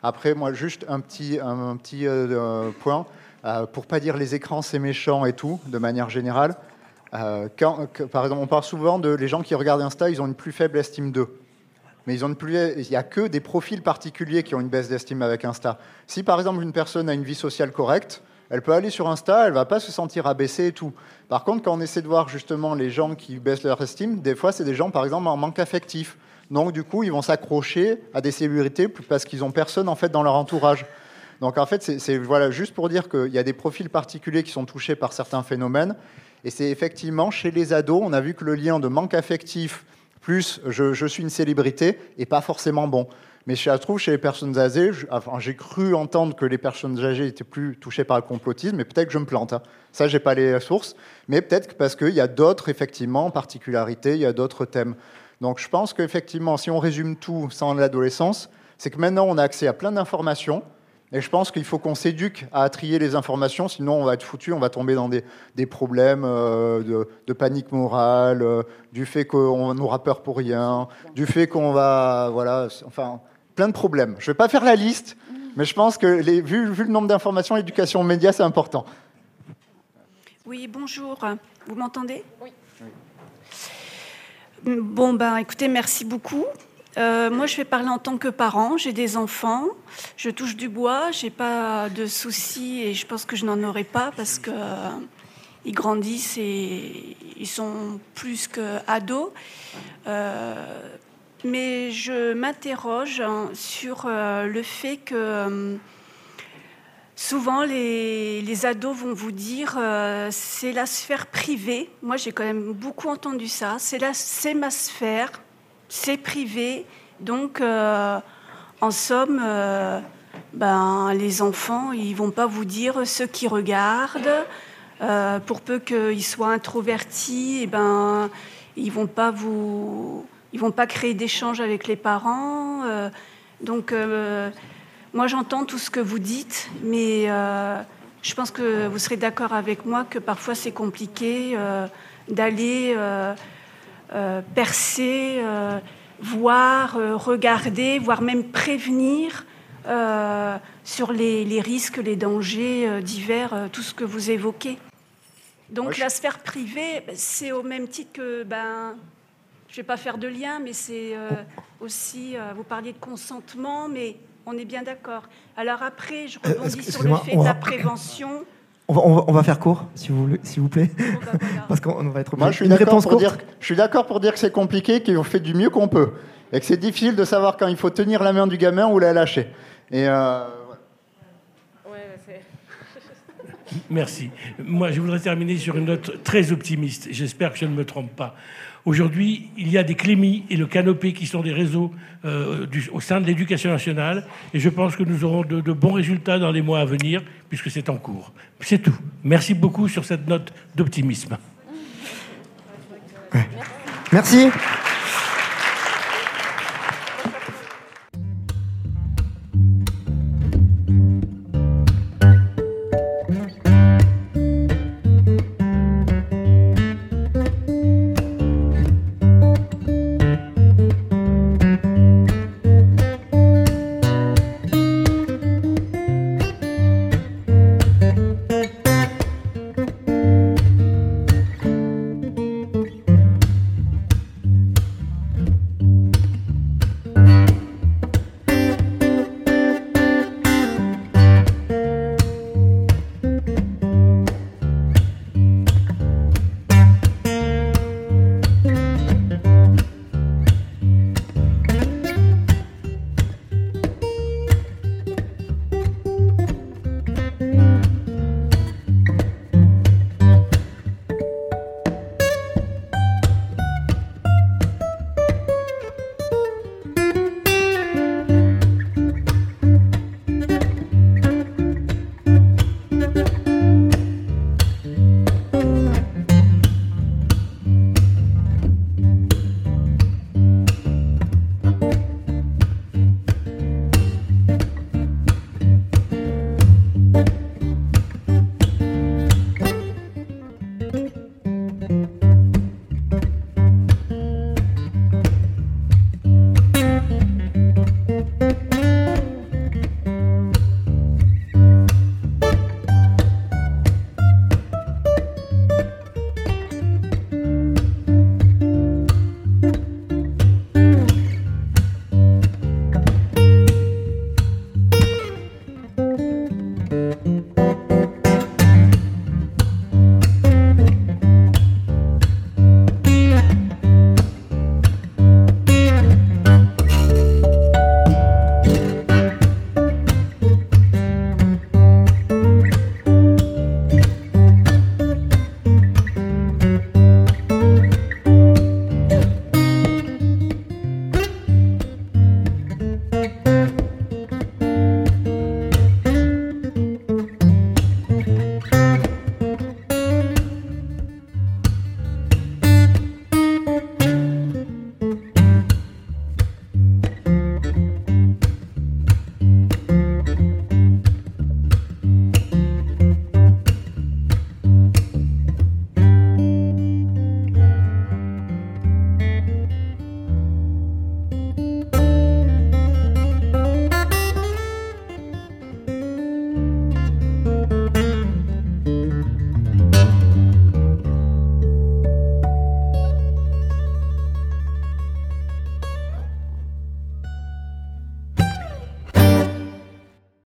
Après, moi, juste un petit, un, petit euh, euh, point. Euh, pour pas dire les écrans c'est méchant et tout, de manière générale. quand, par exemple, on parle souvent de les gens qui regardent Insta, ils ont une plus faible estime d'eux. Mais ils ont une plus, il n'y a que des profils particuliers qui ont une baisse d'estime avec Insta. Si par exemple une personne a une vie sociale correcte, elle peut aller sur Insta, elle va pas se sentir abaissée et tout. Par contre, quand on essaie de voir justement les gens qui baissent leur estime, des fois c'est des gens par exemple en manque affectif. Donc, du coup, ils vont s'accrocher à des célébrités parce qu'ils n'ont personne en fait dans leur entourage. Donc, en fait, c'est voilà, juste pour dire qu'il y a des profils particuliers qui sont touchés par certains phénomènes. Et c'est effectivement chez les ados, on a vu que le lien de manque affectif plus je, suis une célébrité n'est pas forcément bon. Mais je trouve chez les personnes âgées, j'ai cru entendre que les personnes âgées étaient plus touchées par le complotisme, mais peut-être que je me plante. Hein. Ça, j'ai pas les sources, mais peut-être parce qu'il y a d'autres effectivement particularités, il y a d'autres thèmes. Donc je pense qu'effectivement, si on résume tout sans l'adolescence, c'est que maintenant on a accès à plein d'informations. Et je pense qu'il faut qu'on s'éduque à trier les informations, sinon on va être foutu, on va tomber dans des, problèmes euh, de, panique morale, euh, du fait qu'on aura peur pour rien, du fait qu'on va. Voilà, enfin, plein de problèmes. Je ne vais pas faire la liste, mais je pense que, les, vu, vu le nombre d'informations, l'éducation aux médias, c'est important. Oui, bonjour. Vous m'entendez? Oui. Bon, ben écoutez, merci beaucoup. Euh, moi, je vais parler en tant que parent. J'ai des enfants. Je touche du bois. J'ai pas de soucis et je pense que je n'en aurai pas parce que euh, ils grandissent et ils sont plus que ados. Euh, mais je m'interroge sur le fait que Souvent, les, ados vont vous dire euh, c'est la sphère privée. Moi, j'ai quand même beaucoup entendu ça. C'est ma sphère, c'est privé. Donc, euh, en somme, euh, ben, les enfants, ils vont pas vous dire ce qu'ils regardent. pour peu qu'ils soient introvertis, eh ben, ils vont pas vous, ils vont pas créer d'échanges avec les parents. donc moi, j'entends tout ce que vous dites, mais euh, je pense que vous serez d'accord avec moi que parfois c'est compliqué euh, d'aller euh, percer, voir, regarder, voire même prévenir sur les, risques, les dangers divers, tout ce que vous évoquez. Donc la sphère privée, c'est au même titre que, ben, je ne vais pas faire de lien, mais c'est aussi, vous parliez de consentement, mais on est bien d'accord. Alors après, je euh, rebondis sur le fait de la prévention. On va, faire court, s'il vous, vous plaît. Bah, *laughs* Parce qu'on va être Moi, je suis d'accord pour, dire, je suis d'accord pour dire que c'est compliqué, qu'on fait du mieux qu'on peut. Et que c'est difficile de savoir quand il faut tenir la main du gamin ou la lâcher. Et euh, Merci. Moi, je voudrais terminer sur une note très optimiste. J'espère que je ne me trompe pas. Aujourd'hui, il y a des Clémy et le Canopé qui sont des réseaux euh, au sein de l'éducation nationale. Et je pense que nous aurons de, bons résultats dans les mois à venir, puisque c'est en cours. C'est tout. Merci beaucoup sur cette note d'optimisme. Merci.